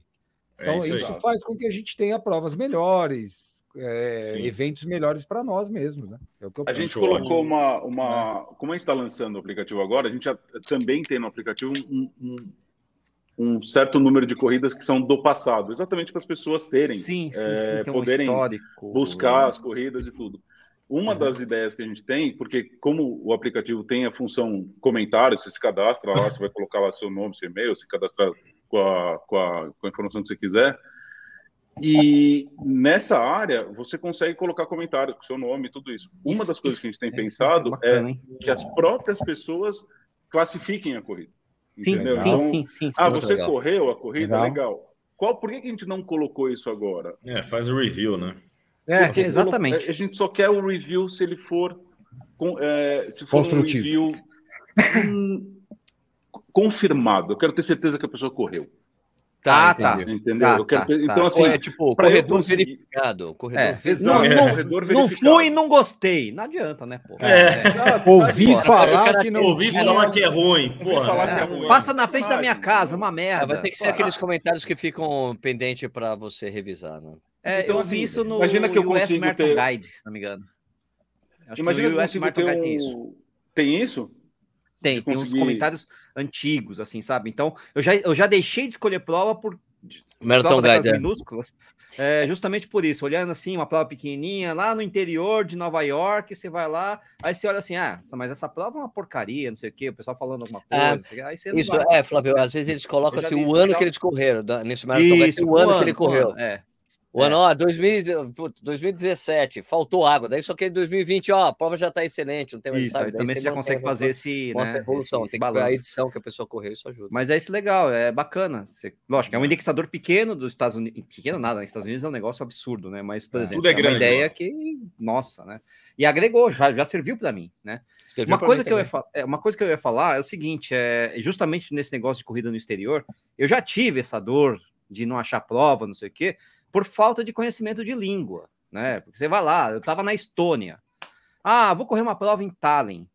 É Então, isso aí. isso, faz com que a gente tenha provas melhores, é, eventos melhores para nós mesmos. Né? É a gente colocou uma, uma. É. Como a gente está lançando o aplicativo agora, a gente já, também tem no aplicativo um, um, um, certo número de corridas que são do passado, exatamente para as pessoas terem, sim, sim, é, sim, poderem um buscar as corridas e tudo. Uma uhum. das ideias que a gente tem, porque como o aplicativo tem a função comentário, você se cadastra lá, você vai colocar lá seu nome, seu e-mail, se cadastrar com a, com a, com a informação que você quiser. E nessa área, você consegue colocar comentário com seu nome e tudo isso. isso Uma das coisas que a gente tem é, pensado é, bacana, é que as próprias pessoas classifiquem a corrida. Sim, entendeu? sim, então, sim, sim, sim, Ah, você legal. correu a corrida? Legal. legal. Qual, por que a gente não colocou isso agora? É, faz o review, né? É, Porque exatamente. A gente só quer o review se ele for, é, se for um review confirmado. Eu quero ter certeza que a pessoa correu. Tá, tá. Entendeu? Tá, eu quero tá, ter... tá. Então, assim. É tipo, corredor conseguir... verificado. Corredor é, Não, não, corredor não fui e não gostei. Não adianta, né, pô? É. É. Ouvi falar que não. Ouvi falar que é ruim. Porra. É ruim. Passa na frente da minha casa, uma merda. Vai ter que ser aqueles comentários que ficam pendentes para você revisar, né? É, então, eu assim, vi isso no imagina que eu US Merton ter... Guide, se não me engano. Acho imagina que, que US Merton Guide um... tem isso. Tem isso? Tem, tem conseguir... uns comentários antigos, assim, sabe? Então, eu já, eu já deixei de escolher prova por Marathon Guide, é. minúsculas, é, justamente por isso, olhando assim, uma prova pequenininha, lá no interior de Nova York, você vai lá, aí você olha assim, ah, mas essa prova é uma porcaria, não sei o quê, o pessoal falando alguma é, coisa, é, aí você Isso, vai. é, Flávio, às vezes eles colocam assim, o ano que eles correram, nesse Marathon Guide, o ano que ele correu. É. O ano, ó, 2000, 2017, faltou água. Daí só que em 2020, ó, a prova já está excelente. Não tem mais, isso, sabe? também você já consegue fazer esse, né, evolução. Esse, esse tem que a edição que a pessoa correu, isso ajuda. Mas é isso legal, é bacana. Você, lógico, é um indexador pequeno dos Estados Unidos. Pequeno nada, nos Estados Unidos é um negócio absurdo, né? Mas, por é, exemplo, é, é grande, uma ideia que, nossa, né? E agregou, já, já serviu para mim, né? uma coisa, que eu ia é, uma coisa que eu ia falar é o seguinte: é justamente nesse negócio de corrida no exterior, eu já tive essa dor de não achar prova, não sei o quê por falta de conhecimento de língua, né? Porque você vai lá, eu estava na Estônia. Ah, vou correr uma prova em Tallinn.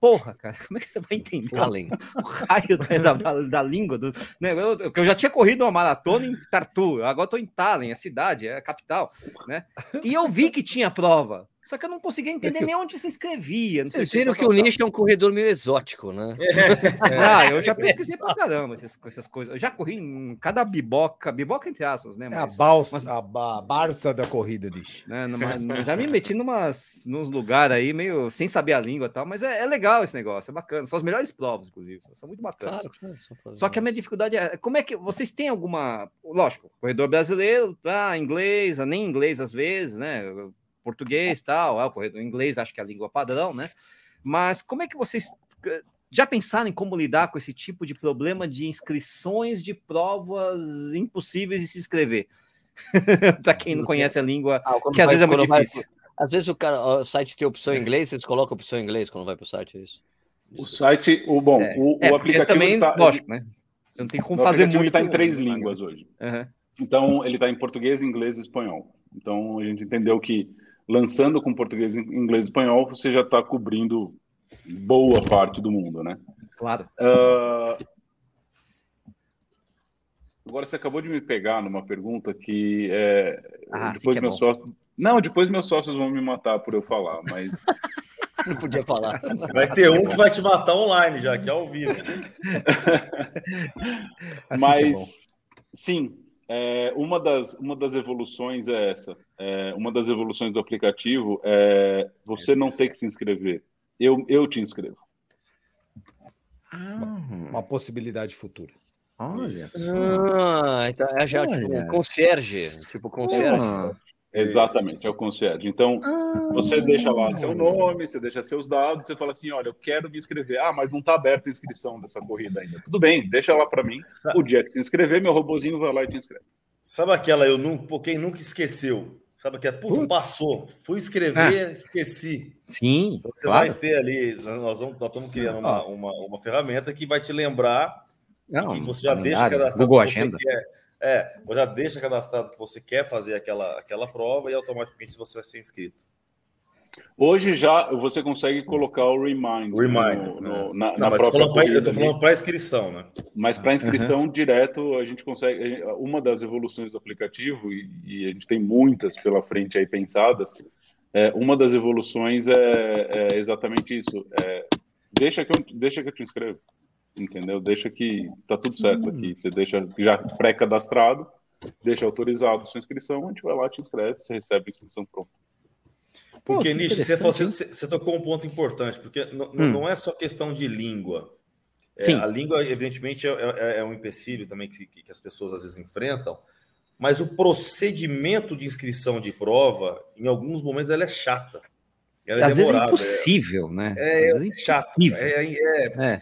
Porra, cara, como é que você vai entender Tallinn. o raio da, da, da língua? Do, né? eu, eu, já tinha corrido uma maratona em Tartu, agora estou em Tallinn, a cidade, é a capital, né? E eu vi que tinha prova. Só que eu não conseguia entender nem onde se inscrevia. Não Vocês viram que o nicho é um corredor meio exótico, né? É. Ah, eu já pesquisei pra caramba essas, essas, coisas. Eu já corri em cada biboca, biboca entre aspas, né? Mas, é a balsa, mas, a, a barça da corrida, bicho. Né, numa, já me meti numas, nos lugares aí, meio sem saber a língua e tal, mas é, é, legal esse negócio, é bacana. São as melhores provas, inclusive, são muito bacanas. Claro, claro, Só que a minha dificuldade é, como é que vocês têm alguma, lógico, corredor brasileiro, tá, inglês, nem inglês às vezes, né? Português, tal, é o corredor inglês, acho que é a língua padrão, né? Mas como é que vocês eh, já pensaram em como lidar com esse tipo de problema de inscrições de provas impossíveis de se inscrever? Para quem não conhece a língua, ah, que às vezes é muito difícil. Vai, às vezes o, cara, o site tem opção em inglês, vocês colocam opção em inglês quando vai para o site, é isso? O site, o bom, é, o, é, o aplicativo também, tá, lógico, né? Você não tem como fazer muito. Ele está em três línguas hoje. Uhum. Então, ele está em português, inglês e espanhol. Então, a gente entendeu que lançando com português, inglês e espanhol, você já está cobrindo boa parte do mundo, né? Claro. Uh... Agora você acabou de me pegar numa pergunta que é... ah, depois que é meus sócios. Não, depois meus sócios vão me matar por eu falar, mas. Não podia falar. Vai ter um que vai te matar online já, que é ao vivo. assim mas, sim, é, uma, das, uma das evoluções é essa. É, uma das evoluções do aplicativo é você não ter que se inscrever. Eu, eu te inscrevo. Ah, uma possibilidade futura. Olha. Ah, então é já tipo um concierge. Tipo concierge. Ah. Exatamente, é o concierge. Então, ah, você deixa lá seu nome, você deixa seus dados, você fala assim: olha, eu quero me inscrever. Ah, mas não está aberta a inscrição dessa corrida ainda. Tudo bem, deixa lá para mim. O dia que se inscrever, meu robozinho vai lá e te inscreve. Sabe aquela, eu nunca, quem nunca esqueceu? Sabe aquela, puto, passou. Fui escrever, ah. esqueci. Sim. Então, você claro. vai ter ali, nós, vamos, nós estamos criando uma, uma, uma ferramenta que vai te lembrar não, que você já deixa cadastrado Google Agenda. Quer é, já deixa cadastrado que você quer fazer aquela, aquela prova e automaticamente você vai ser inscrito. Hoje já você consegue colocar o remind, no, no, é. na, Não, na própria pra, Eu estou falando para inscrição, né? Mas para inscrição uhum. direto, a gente consegue. Uma das evoluções do aplicativo, e, e a gente tem muitas pela frente aí pensadas, é, uma das evoluções é, é exatamente isso. É, deixa, que eu, deixa que eu te inscrevo. Entendeu? Deixa que tá tudo certo hum. aqui. Você deixa já pré-cadastrado, deixa autorizado sua inscrição, a gente vai lá, te inscreve, você recebe a inscrição pronta. Porque, Nish, você, você, você, tocou um ponto importante, porque não, hum. não é só questão de língua. É, a língua, evidentemente, é, é, é um empecilho também que, que, as pessoas às vezes enfrentam, mas o procedimento de inscrição de prova, em alguns momentos, ela é chata. Ela é às vezes é impossível, né? É, é chato. É, é, então,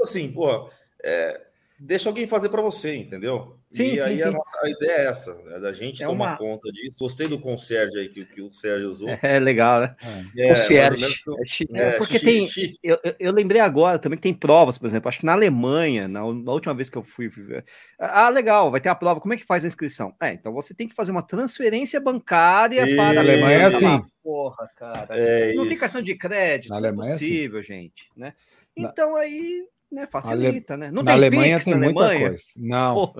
assim, pô, deixa alguém fazer para você, entendeu? Sim, e sim, aí sim. A, nossa, a ideia é essa, né? da gente É tomar uma- conta disso. Gostei do concierge aí que, que o Sérgio usou. É legal, né? É, Concierge. É. É, porque tem- chique. Eu, eu- lembrei agora também que tem provas, por exemplo. Acho que na Alemanha, na, na última vez que eu fui. Ah, legal, vai ter a prova. Como é que faz a inscrição? É, então você tem que fazer uma transferência bancária Isso. para. Na Alemanha é assim. Porra, cara. É não tem isso. cartão de crédito. Na não é é assim. possível, gente. Né? Na- Então aí, né, facilita, né? Não na tem Alemanha Pix tem na muita Alemanha? coisa. Não.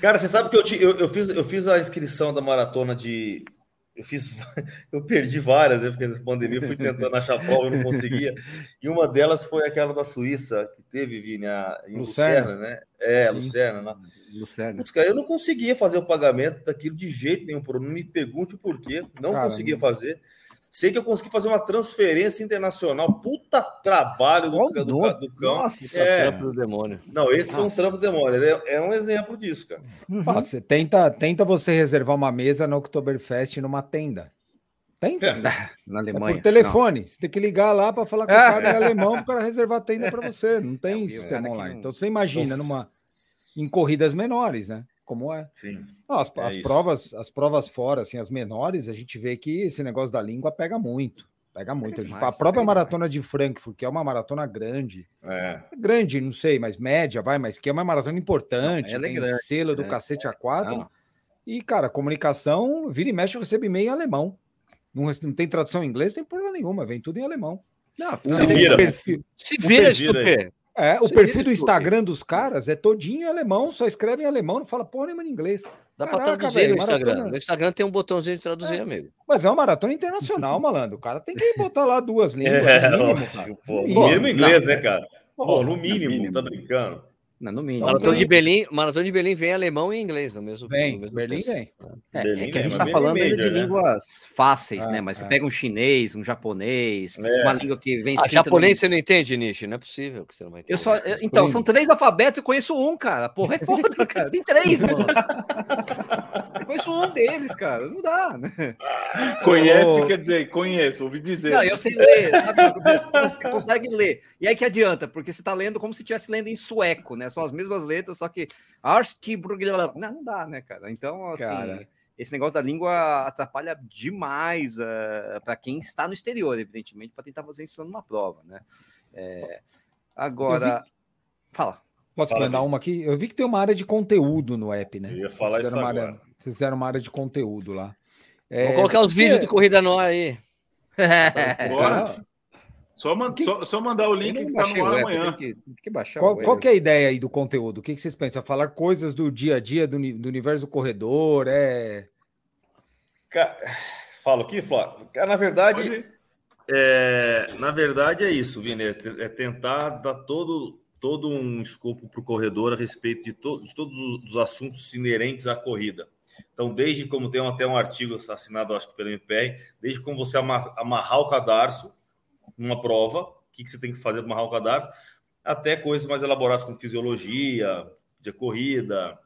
Cara, você sabe que eu, ti- eu, eu fiz, eu fiz a inscrição da maratona de. Eu fiz. Eu perdi várias, né? Porque na pandemia eu fui tentando achar prova, eu não conseguia. E uma delas foi aquela da Suíça, que teve, Vini, a, em Lucerna. Lucerna, né? É, Sim. Lucerna. Né? Lucerna. Putz, cara, eu não conseguia fazer o pagamento daquilo de jeito nenhum. Por não me pergunte o porquê. Não Cara, conseguia fazer. Sei que eu consegui fazer uma transferência internacional. Puta trabalho do, Qual do, do cão. Nossa. É, Trampo do demônio. não, esse foi um Nossa. trampo demônio. Ele É, é um exemplo disso, cara. Uhum. Você tenta, tenta você reservar uma mesa no Oktoberfest numa tenda. Tenta. Na É Alemanha. por telefone. Você tem que ligar lá para falar com o cara em alemão para o cara reservar a tenda para você. Não tem É, sistema online. não- Então você imagina Nossa. numa em corridas menores, né? Como é? Sim. Não, as, É as provas, as provas fora, assim, as menores, a gente vê que esse negócio da língua pega muito. Pega muito. A gente- demais, a própria pega maratona de Frankfurt, que é uma maratona grande, É. grande, não sei, mas média, vai, mas que é uma maratona importante, Não, ela é tem grande, selo do é. cacete A4. Não. E, cara, comunicação, vira e mexe, eu recebo e-mail em alemão. Não, não tem tradução em inglês, tem porra nenhuma, vem tudo em alemão. Não, O Se vira. perfil, Se vira, vira aí. É, o perfil do. Instagram dos caras é todinho em alemão, só escreve em alemão, não fala porra nenhuma em inglês. Dá pra Caraca, traduzir velho, no Instagram. maratona- No Instagram tem um botãozinho de traduzir, amigo. Mas é uma maratona internacional, malandro. O cara tem que botar lá duas línguas. É, no mínimo, cara. pô, Mínimo. no mínimo inglês, né, cara? Pô, no no mínimo, mínimo. tá brincando. Não, no mínimo. Maratona de Berlim, Maratona de Berlim vem em alemão e inglês no mesmo. Vem, no mesmo Berlim vem. É, Berlim é que a é, gente tá bem falando ainda de né? línguas fáceis, É, né? Mas você é. pega um chinês, um japonês, É. uma língua que vem Ah, japonês você não entende, Nishi? Não é possível que você não vai entender. Eu só, eu- então, são três alfabetos, eu conheço um, cara. Porra, é foda, cara. Tem três, mano. Eu conheço um deles, cara. Não dá, né? Conhece, quer dizer, conheço, ouvi dizer. Não, eu sei ler, sabe? Você consegue ler. E aí que adianta, porque você tá lendo como se estivesse lendo em sueco, né? São as mesmas letras, só que. Não, não dá, né, cara? Então, assim. Cara. Esse negócio da língua atrapalha demais para quem está no exterior, evidentemente, para tentar fazer isso numa prova, né? É, agora, fala. Posso Fala, mandar uma aqui? Eu vi que tem uma área de conteúdo no app, né? Eu ia falar Fizeram isso uma área- agora. Fizeram uma área de conteúdo lá. É, Vou colocar os porque- vídeos do Corrida ar aí. Bora. Só, man- Que- só, só mandar o link que tá no ar amanhã. tem que, tem que baixar Qual, qual que é a ideia aí do conteúdo? O que, que vocês pensam? Falar coisas do dia a dia, do, do universo do corredor? É... Ca- Fala aqui, Flávio. Na verdade. É, na verdade é isso, Vini, é é tentar dar todo, todo um escopo para o corredor a respeito de, to- de todos os os assuntos inerentes à corrida. Então, desde como tem até um artigo assinado, acho que pelo MPR, desde como você ama- amarrar o cadarço numa prova, o que, que você tem que fazer para amarrar o cadarço, até coisas mais elaboradas como fisiologia, de corrida,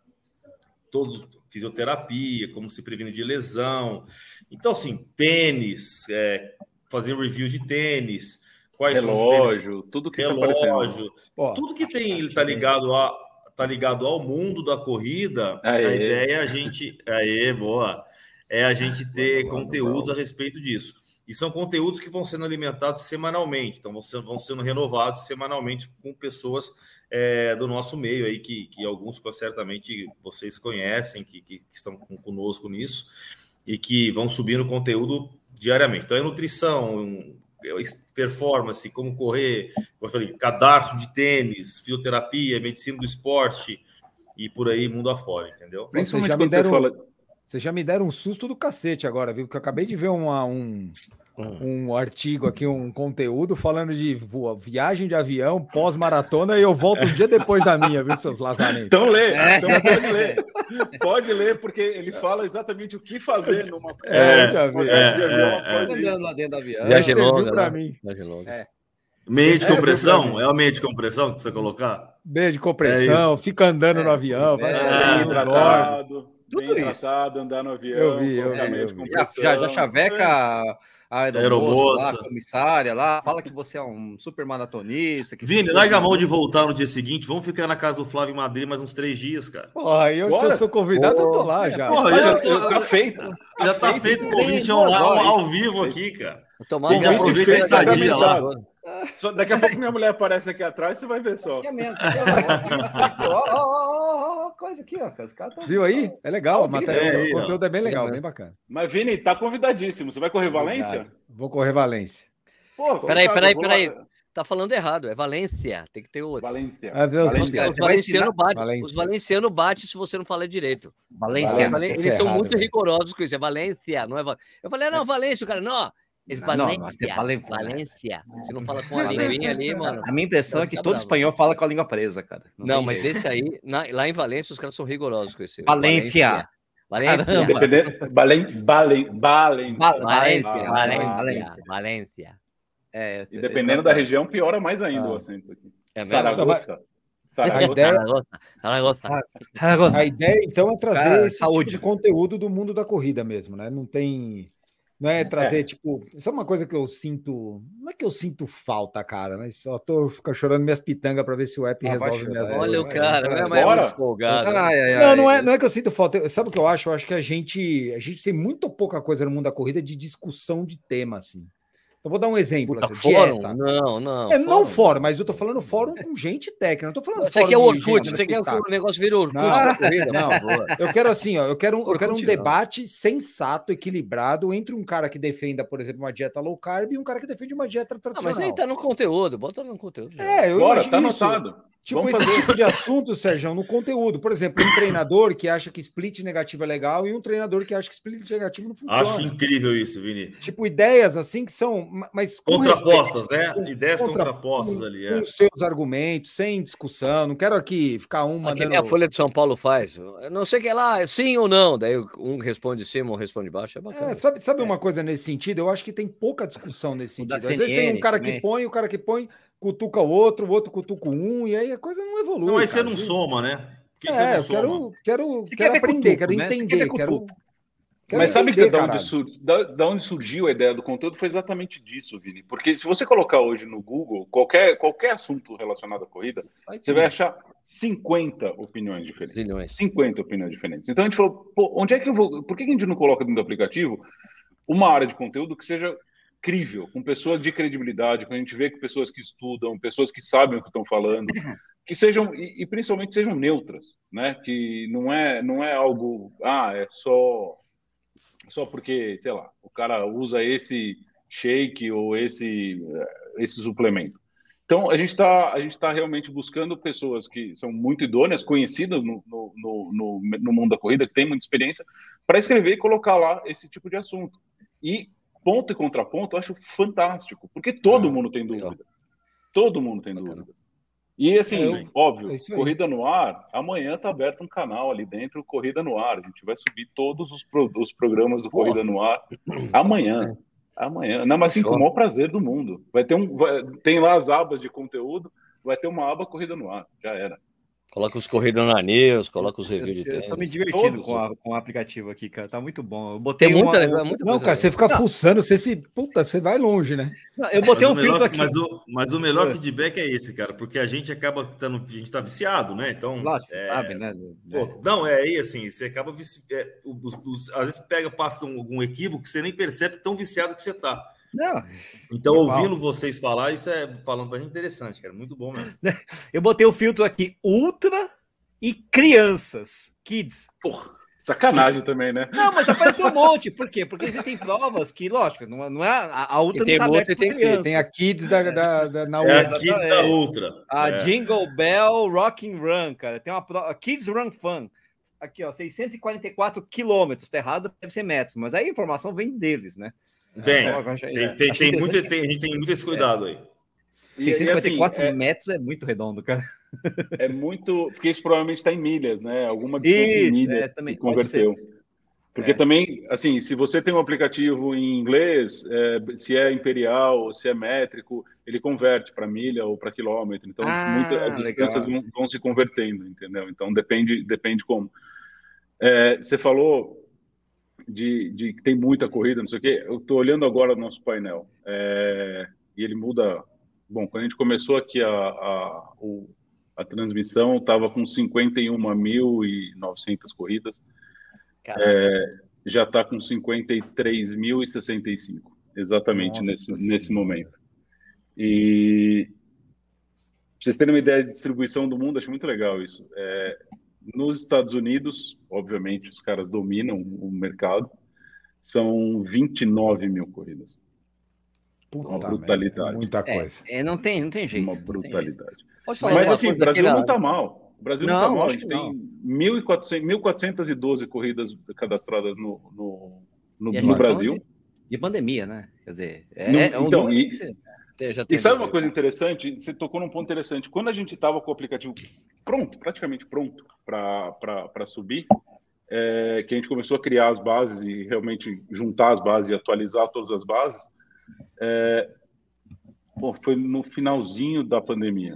todo, fisioterapia, como se previne de lesão. Então, assim, tênis, é, fazer review de tênis, quais são os tênis, Relógio, tudo que tá aparecendo. relógio, Ó, tudo que tem está ligado a tá ligado ao mundo da corrida. Aê. A ideia é a gente, aê, boa, é a gente ter boa, conteúdos boa. a respeito disso. E são conteúdos que vão sendo alimentados semanalmente, então vão sendo, vão sendo renovados semanalmente com pessoas é, do nosso meio aí, que, que alguns certamente vocês conhecem, que, que, que estão conosco nisso, e que vão subindo conteúdo diariamente. Então, é nutrição, performance, como correr, como eu falei, cadarço de tênis, fisioterapia, medicina do esporte e por aí mundo afora, entendeu? Principalmente quando deram, você fala... Vocês já me deram um susto do cacete agora, viu? Porque eu acabei de ver uma, um, hum. um artigo aqui, um conteúdo falando de viagem de avião pós-maratona e eu volto um dia depois da minha, viu, seus lazarentos? Então lê, é. então pode ler. Pode ler, porque ele fala exatamente o que fazer numa é, já vi. É, é, é. lá dentro do avião. Viagem longa, para né? mim. Viagem longa. É. Meio de compressão? É o meio de compressão que você colocar? Meio de compressão, fica andando no avião, vai é, hidratado. Tudo bem isso. tratado, andar no avião. Eu vi, eu vi. Eu vi. Já, já chaveca a aeromoça, a comissária lá, fala que você é um super maratonista. Que Vini, larga a mão de voltar no dia seguinte, vamos ficar na casa do Flávio em Madrid mais uns três dias, cara. Porra, eu, se eu sou convidado, eu tô lá já. Porra, já, já tá feito. Já tá feito o convite ao, ao vivo aqui, cara. Tomara que aproveita essa dia lá. Só, daqui a pouco minha mulher aparece aqui atrás, você vai ver só. Aqui é mesmo. coisa aqui, ó. Os caras Viu aí? É legal. a matéria, é, o conteúdo não. é bem legal, é bem bacana. Mas, Vini, tá convidadíssimo. Você vai correr Valência? Vou correr Valência. Pô, peraí, peraí, peraí. Tá falando errado, é Valência. Tem que ter outro. Valência. Ah, Deus, Valência. Os valencianos batem. Os valencianos batem se você não fala direito. Valência. Valência. Eles são muito rigorosos com isso. É Valência, não é Valência. Eu falei, não, Valência, o cara, não. Valência. Não, você fala em Valência. Você não fala com a linguinha ali, mano. A minha impressão é que todo espanhol fala com a língua presa, cara. Não, não mas jeito. esse aí, na, lá em Valência, os caras são rigorosos com esse. Valência. Valência. Balen, Balen. Valência. Valência. Valência. É, e dependendo da região, piora mais ainda ah. o acento aqui. É mesmo? Saragossa. A ideia, a ideia, então, é trazer Cara, esse saúde. Tipo de conteúdo do mundo da corrida mesmo, né? Não tem não é trazer, é. tipo, isso é uma coisa que eu sinto. Não é que eu sinto falta, cara, mas só tô ficar chorando minhas pitangas para ver se o app ah, resolve minhas Olha o cara, né? Mas é muito folgado. Ai, ai, não, não é, não é que eu sinto falta. Sabe o que eu acho? Eu acho que a gente, a gente tem muito pouca coisa no mundo da corrida de discussão de tema, assim. Eu vou dar um exemplo. Puta, assim, fórum? Dieta. Não, não. É, fórum. não fórum, mas eu tô falando fórum com gente técnica. Não tô falando Você quer o Orkut? Você quer que o negócio vire Orkut não, da corrida? Não, eu quero assim, ó. Eu quero um, eu quero um debate sensato, equilibrado entre um cara que defenda, por exemplo, uma dieta low carb e um cara que defende uma dieta tradicional. Ah, mas aí tá no conteúdo, bota no conteúdo. Já. É, eu Bora, tá anotado. Tipo, Vamos esse fazer. tipo de assunto, Sérgio, no conteúdo. Por exemplo, um treinador que acha que split negativo é legal e um treinador que acha que split negativo não funciona. Acho incrível isso, Vini. Tipo, ideias assim que são. Mas contrapostas, respeito, né? Ideias contra, contrapostas ali. É. Com seus argumentos, sem discussão. Não quero aqui ficar um mandando. Que a Folha de São Paulo faz. Não sei o que lá, sim ou não. Daí um responde cima, um responde baixo. É bacana. É, sabe sabe é. uma coisa nesse sentido? Eu acho que tem pouca discussão nesse sentido. Às CNN, vezes tem um cara também. que põe, o cara que põe cutuca o outro, o outro cutuca um, e aí a coisa não evolui. Não, aí você não soma, né? Porque é, eu quero, quero, quero aprender, cutuco, quero né? entender, quero. Quero Mas sabe entender, que da onde, sur... da, da onde, surgiu a ideia do conteúdo foi exatamente disso, Vini. Porque se você colocar hoje no Google qualquer, qualquer assunto relacionado à corrida, vai você vai achar 50 opiniões diferentes. Zilhões. 50 opiniões diferentes. Então a gente falou, pô, onde é que eu vou. Por que a gente não coloca dentro do aplicativo uma área de conteúdo que seja crível, com pessoas de credibilidade, que a gente vê que pessoas que estudam, pessoas que sabem o que estão falando, que sejam e, e, principalmente sejam neutras, né? Que não é não é algo ah é só só porque sei lá o cara usa esse shake ou esse esse suplemento. Então a gente está a gente está realmente buscando pessoas que são muito idôneas, conhecidas no, no, no, no mundo da corrida, que têm muita experiência, para escrever e colocar lá esse tipo de assunto. E ponto e contraponto, eu acho fantástico, porque todo ah, mundo tem dúvida. Legal. Todo mundo tem Bacana. dúvida. E assim, é, óbvio, é Corrida no Ar, amanhã está aberto um canal ali dentro, Corrida no Ar. A gente vai subir todos os, pro, os programas do Corrida no Ar amanhã. Amanhã. Não, mas assim, com o maior prazer do mundo. Vai ter um. Vai, tem lá as abas de conteúdo, vai ter uma aba Corrida no Ar. Já era. Coloca os corridos na news, coloca os reviews de tênis. Eu tô me divertindo com, a, com o aplicativo aqui, cara. Tá muito bom. Eu botei Tem muita, uma, muita Não, cara, você fica não. fuçando, você se. Puta, você vai longe, né? Não, eu botei mas um filtro aqui. Mas o, mas o melhor é. feedback é esse, cara, porque a gente acaba tendo. A gente tá viciado, né? Então. Lógico, é, sabe, né? Pô, é. não, é aí assim, você acaba. Vici, é, os, os, às vezes pega, passa algum equívoco que você nem percebe tão viciado que você tá. Não. Então, ouvindo vocês falar, isso é falando pra gente interessante, cara. Muito bom mesmo. Eu botei o filtro aqui, ultra e crianças, kids. Porra, Sacanagem também, né? Não, mas apareceu um monte. Por quê? Porque existem provas que, lógico, não, é- não é a, a Ultra tem não tá e tem crianças. Tem a Kids da, da, da- na É outra. a Kids da Ultra. A É. Jingle Bell Rock and Run, cara. Tem uma prova, Kids Run Fun. Aqui, ó, 644 quilômetros. Tá errado, deve ser metros, mas aí a informação vem deles, né? Tem, já- tem, tem, tem interessante. muito, tem, a gente tem muito esse cuidado aí. E- e, assim, 644 é- metros é muito redondo, cara. É muito. Porque isso provavelmente está em milhas, né? Alguma distância em Isso, milhas é, também, converteu. Porque É. também, assim, se você tem um aplicativo em inglês, é, se é imperial, se é métrico, ele converte para milha ou para quilômetro. Então, Ah, muita- as distâncias vão, vão se convertendo, entendeu? Então, depende, depende como. É, você falou de, de que tem muita corrida, não sei o quê. Eu estou olhando agora o nosso painel é, e ele muda. Bom, quando a gente começou aqui a, a, o- a transmissão, estava com 51.900 corridas, Caraca. já está com 53.065, exatamente Nossa nesse, nesse momento. E pra vocês terem uma ideia de distribuição do mundo, acho muito legal isso. É, nos Estados Unidos, obviamente, os caras dominam o mercado, são 29 mil corridas. Puta Uma merda, brutalidade. Muita É, coisa. é, não tem, não tem jeito. Uma brutalidade. Mas uma assim, o Brasil não está mal. O Brasil não Não, está mal. A gente tem 1.400 1.412 corridas cadastradas no, no, no, E no tá Brasil. De, de pandemia, né? Quer dizer, é, Não, é um então, número e- que você- Tem- já tem E sabe uma coisa interessante? Você tocou num ponto interessante. Quando a gente estava com o aplicativo pronto, praticamente pronto para subir, é, que a gente começou a criar as bases e realmente juntar as bases e atualizar todas as bases, é, pô, foi no finalzinho da pandemia.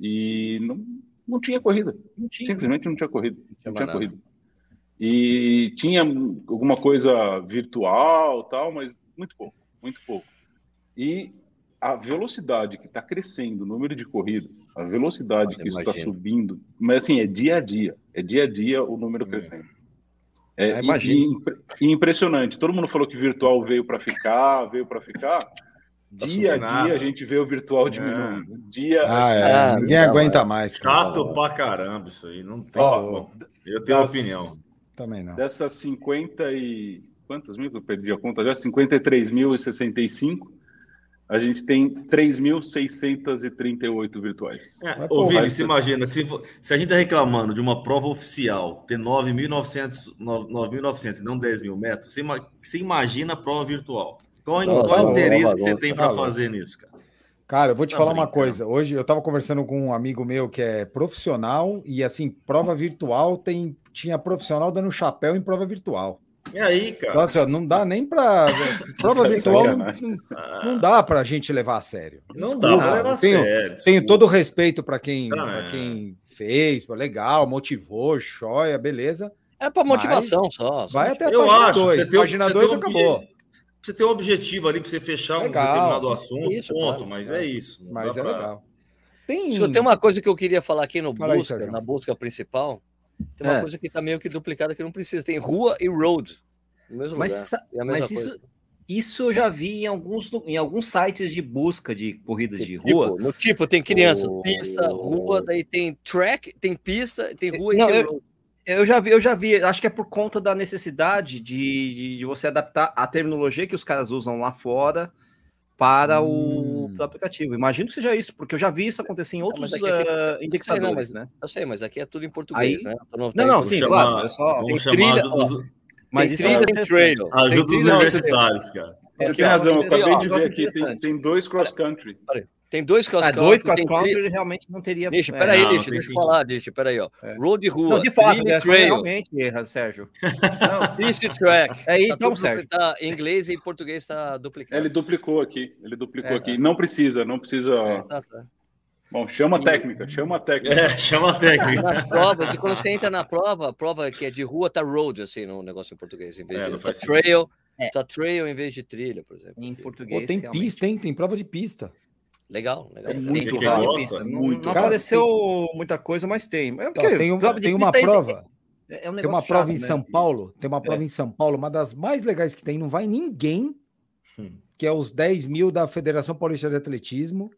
E não, não tinha corrida. não tinha. Simplesmente não tinha corrida. Não Tinha corrida. E tinha alguma coisa virtual tal, mas muito pouco, muito pouco. E a velocidade que está crescendo, o número de corridas, a velocidade Eu que isso está subindo, mas assim, é dia a dia, é dia a dia o número crescendo. É, Ah, e- imagino. e impre- e impressionante. Todo mundo falou que virtual veio para ficar, veio para ficar. Tá Dia a dia a gente vê o virtual diminuindo. Dia Ah, é. Ah, Ninguém não, aguenta mais. cara. Chato pra caramba isso aí. Não tem. Bom, eu tenho das- opinião. Também não. Dessas 50 e. Quantas mil que eu perdi a conta? Já 53.065. A gente tem 3.638 virtuais. É, ô, Vini, você imagina, se, se a gente está reclamando de uma prova oficial ter 9.900 nove- 9.900 e não 10 mil metros, você, você imagina a prova virtual. Qual, Nossa, qual uma interesse que você tem Tá para fazer nisso, cara? Cara, eu vou te Tá falar uma brincando. coisa. Hoje eu estava conversando com um amigo meu que é profissional e assim, prova virtual tem tinha profissional dando chapéu em prova virtual. E aí, cara? Nossa, não dá nem para prova virtual não, Ah, não dá para a gente levar a sério. não Desculpa, dá para levar eu a tenho, sério. tenho todo o respeito para quem, Ah, pra é. quem fez, legal, motivou, joia, beleza. É para motivação só. só Vai até a Eu página acho. 2. Você tem, um- Página você 2 tem um acabou. obje- Você tem um objetivo ali para você fechar Legal. um determinado assunto, Isso, ponto. claro. Mas É. é isso. Mas é pra- legal. Tem, tem uma coisa que eu queria falar aqui no Fala aí, busca, Sérgio. na busca principal. Tem uma É. coisa que está meio que duplicada que não precisa. Tem rua e road. No mesmo Mas, lugar. É mas coisa. isso, isso eu já vi em alguns, em alguns sites de busca de corridas de Tipo, rua. no tipo, tem criança, O- pista, rua, daí tem track, tem pista, tem rua e Não, tem eu- road. Eu já vi, eu já vi. Acho que é por conta da necessidade de, de você adaptar a terminologia que os caras usam lá fora para o Pro aplicativo. Imagino que seja isso, porque eu já vi isso acontecer em outros mas aqui tem- ah, indexadores, mas- né? Eu sei, mas aqui é tudo em português, Aí- né? Então Não, não, Vamos sim, chamar- claro. É só, tem trilha, dos, mas tem isso trilha, é tem trail. ajuda os trilha, universitários, cara. Você Aqui, tem razão, eu acabei de ver aqui, tem, tem dois cross country. Tem dois cross Ah, country, dois cross country realmente não teria. Nishi, é. peraí, Não, tem deixa eu falar, Nishi, peraí, ó. É. Road e rua, Não, de fato, trilha né, trail, realmente erra, Sérgio. não, pista e track. É, Tá então, tudo Sérgio. tá, em inglês e em português está duplicado. Ele duplicou aqui, ele duplicou É. aqui. Não precisa, não precisa. Tá, tá. Bom, chama a técnica, chama a técnica. É, chama a técnica. Nas provas, e quando você entra na prova, a prova que é de rua tá road, assim, no negócio em português, em vez É, de tá trail, É. tá trail em vez de trilha, por exemplo. Em português. Pô, tem realmente. pista, hein? Tem prova de pista. Legal, legal. É muito que raro. gosta, Pista. Não, muito. não Cara, apareceu muita coisa, mas tem. É porque tem, um- tem uma prova. É, é um Tem uma prova chato, em né? São Paulo, tem uma prova em São Paulo, uma das mais legais que tem, não vai ninguém, Hum. que é os 10 mil da Federação Paulista de Atletismo,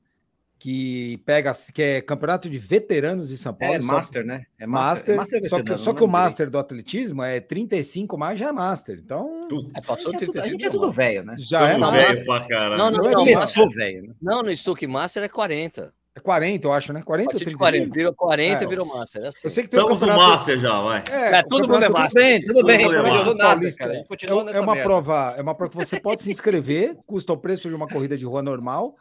que pega, que é campeonato de veteranos de São Paulo. É Master, né? É Master. master, master só que, só que o Master do atletismo é 35 mais já é Master. Então. É, passou a, gente é, a gente é tudo velho, né? Já é tudo velho pra caralho. Não, não, não, não começou velho. Né? Não, no Stuck Master é 40. É 40, eu acho, né? 40 ou 35? 40, virou 40 é, virou Master. É assim. Eu sei que tem Estamos um campeonato... no Master já, vai. É, é todo mundo é Master. Tudo bem, tudo bem. Não nada, cara. É, é uma prova, é uma prova que você pode se inscrever, custa o preço de uma corrida de rua normal.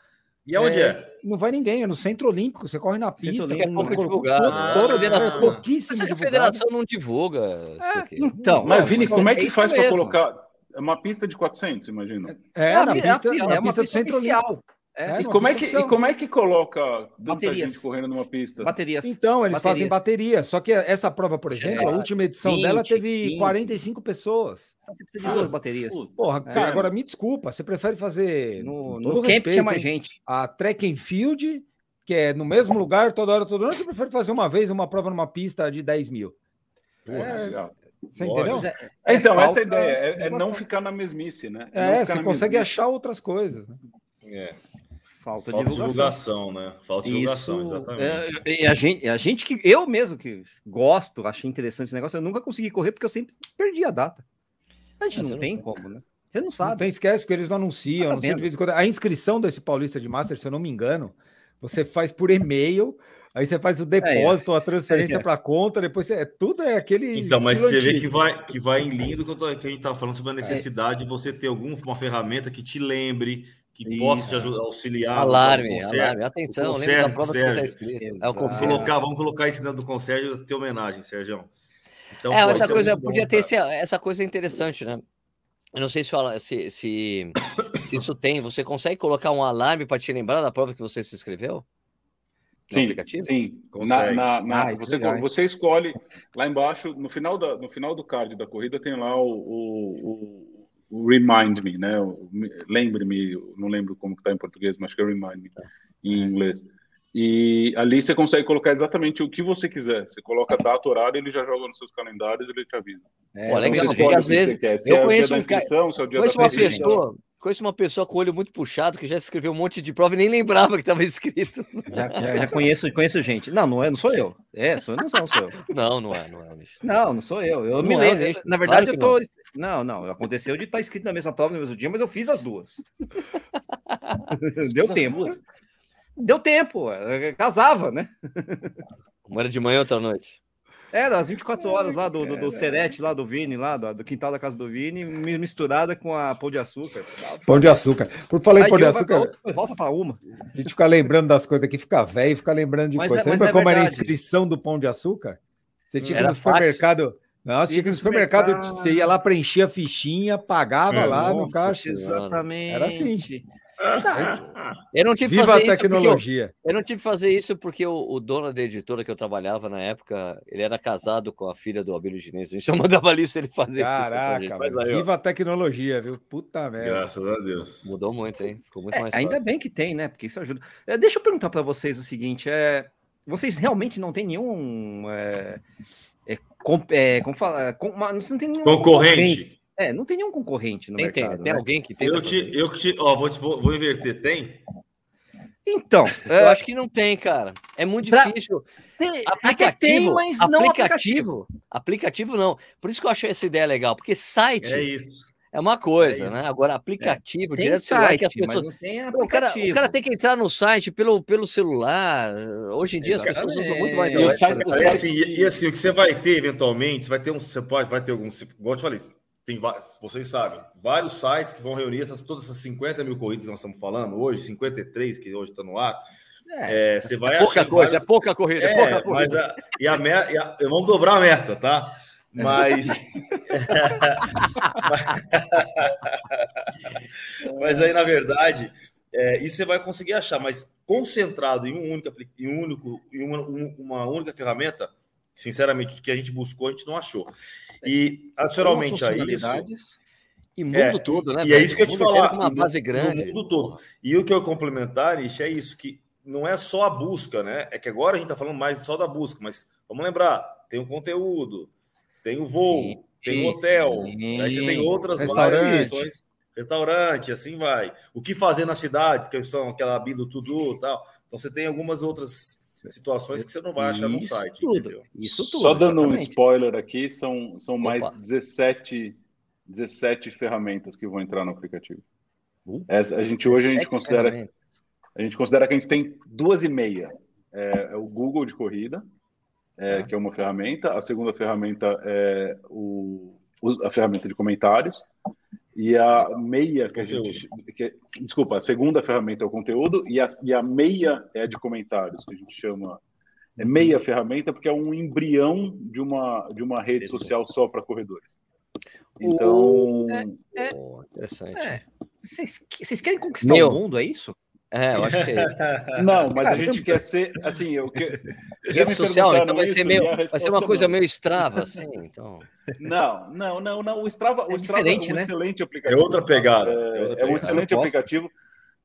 E aonde é, é? Não vai ninguém, é no Centro Olímpico. Você corre na pista. É pouco divulgado. Ah, todas, é pouquíssimo divulgado. A federação não divulga é, Então, mas Vini, como é que faz para colocar? É uma pista de 400, imagina. É, é, na pista, é, é uma pista, pista oficial. É, e, como é que, e como é que coloca tanta baterias. gente correndo numa pista? Baterias. Então, eles baterias. fazem bateria. Só que essa prova, por exemplo, a última edição 20, dela teve 15. 45 pessoas. Você precisa de duas baterias. Porra, cara, agora me desculpa. Você prefere fazer. No, no camp tinha mais gente. A track and field, que é no mesmo lugar, toda hora, toda hora. Você prefere fazer uma vez uma prova numa pista de 10 mil. É, você entendeu? É, é, então, falta, essa ideia é, é não ficar na mesmice, né? É, você consegue mesmice. achar outras coisas, né? É. Falta, Falta divulgação. divulgação. né? Falta Isso, divulgação, exatamente. É, e a gente, a gente que eu mesmo que gosto, achei interessante esse negócio, eu nunca consegui correr porque eu sempre perdi a data. A gente não, não tem como, né? Você não sabe. Não tem, esquece, porque eles não anunciam. Tá anunciam de vez em quando. A inscrição desse Paulista de Master, se eu não me engano, você faz por e-mail. Aí você faz o depósito, é, é. a transferência é, para conta, depois você, é, tudo é aquele. Então, mas você antigo. vê que vai, que vai em lindo que, tô, que a gente está falando sobre a necessidade de você ter alguma ferramenta que te lembre, que Isso. possa te ajudar, auxiliar. Alarme, alarme. Atenção, lembra da prova que está escrito. É o vamos colocar, vamos colocar isso dentro do conselho ter homenagem, Sérgio. Então, é, essa coisa podia ter esse, essa coisa interessante, né? Eu não sei se, fala, se, se, se isso tem. Você consegue colocar um alarme para te lembrar da prova que você se inscreveu? sim, aplicativo? Sim, na, na, na ah, você, você escolhe lá embaixo, no final, da, no final do card da corrida, tem lá o, o, o Remind Me, né? Lembre-me, não lembro como está em português, mas acho que é Remind Me em inglês. E ali você consegue colocar exatamente o que você quiser. Você coloca data, horário, ele já joga nos seus calendários e ele te avisa. É, Pô, legal, porque às vezes se eu é conheço um cara, se é o dia conheço uma pessoa, conheço uma pessoa com o olho muito puxado que já escreveu um monte de prova e nem lembrava que estava escrito. Já, já, já, conheço, conheço gente. Não, não é, não sou eu. É, sou eu, não sou, não sou eu. Não, não é, não é. Bicho. Não, não sou eu. Eu não me é, lembro. Na verdade, claro eu tô. Não. não, não. Aconteceu de estar tá escrito na mesma prova no mesmo dia, mas eu fiz as duas. Deu tempo. Duas deu tempo, casava, né? Uma era de manhã, outra noite. Era, as 24 horas lá do, do, do Serete, lá do Vini, lá do, do, quintal da casa do Vini, misturada com a pão de açúcar. Pão de açúcar. Por falar em pão de açúcar. volta para uma. A gente fica lembrando das coisas aqui, fica velho, fica lembrando de mas coisas. É, Você lembra é como verdade. era a inscrição do pão de açúcar? Você tinha que ir no supermercado. Não, você tinha que ir no supermercado, você ia lá, preenchia a fichinha, pagava é, lá nossa, no caixa. Exatamente. Era assim. Eu não tive Viva fazer a tecnologia. Eu, eu, não tive que fazer isso porque o, o, dono da editora que eu trabalhava na época, ele era casado com a filha do Abílio Diniz. A gente mandava ali se ele fazer Caraca, isso. Caraca, viva a tecnologia, viu? Puta merda. Graças a Deus. Mudou muito, hein? Ficou muito é, mais Ainda bem que tem, né? Porque isso ajuda. É, deixa eu perguntar para vocês o seguinte: é, vocês realmente não têm nenhum. É, é, com, é, como fala, com, uma, não tem nenhum concorrente. É, não tem nenhum concorrente no tem, mercado. Tem, tem né? alguém que tem. Eu te, eu te, ó, vou, vou, vou inverter, tem? Então, eu é... acho que não tem, cara. É muito pra... difícil. Tem, aplicativo, tem, mas não aplicativo. Aplicativo não. Por isso que eu achei essa ideia legal, porque site é isso. É uma coisa, é né? Agora, aplicativo, é. direto site, que as pessoas... não tem o, cara, o cara tem que entrar no site pelo, pelo celular. Hoje em dia Exatamente. as pessoas usam muito mais. E, site, e, assim, e, assim, o que você vai ter, eventualmente, você vai ter um. Você pode, vai ter algum. Igual eu te falei, tem vocês sabem, vários sites que vão reunir essas, todas essas 50 mil corridas que nós estamos falando hoje, 53 que hoje está no ar. É, é, você vai é pouca coisa, vários... é pouca corrida, é, é pouca corrida. Mas a, e a meta, e a, vamos dobrar a meta, tá? Mas. mas aí, na verdade, é, isso você vai conseguir achar, mas concentrado em um único, em um único, em uma, uma única ferramenta, sinceramente, o que a gente buscou, a gente não achou. E, adicionalmente a isso. E mundo é, todo, né? E é isso que eu te falar. Uma base grande. mundo todo. E o que eu complementar, Nish, é isso, que não é só a busca, né? É que agora a gente está falando mais só da busca, mas vamos lembrar: tem o conteúdo, tem o voo, sim, tem o hotel, sim. aí você tem outras questões, restaurante, assim vai. O que fazer nas cidades, que são aquela Bido Tudo tal. Então você tem algumas outras situações que você não vai achar no site. Tudo, entendeu? Isso tudo. Só dando exatamente. um spoiler aqui, são, são mais 17, 17 ferramentas que vão entrar no aplicativo. Uh, Essa, a gente hoje a gente considera a gente considera que a gente tem duas e meia. É, é o Google de corrida, é, ah. que é uma ferramenta. A segunda ferramenta é o, a ferramenta de comentários. E a meia que a gente. Que, desculpa, a segunda ferramenta é o conteúdo e a, e a meia é a de comentários, que a gente chama. É meia uhum. ferramenta porque é um embrião de uma, de uma rede social só para corredores. Então. É, é, interessante. É. Vocês, querem conquistar Meu, o mundo, é isso? É, eu acho que é. Não, mas a gente quer ser assim, eu que rede social, então vai ser meio, vai ser uma coisa não. meio Strava, assim, então. Não, não, não, não. O Strava, é o Strava é um né? excelente aplicativo. É outra pegada. É, é, é um excelente aplicativo.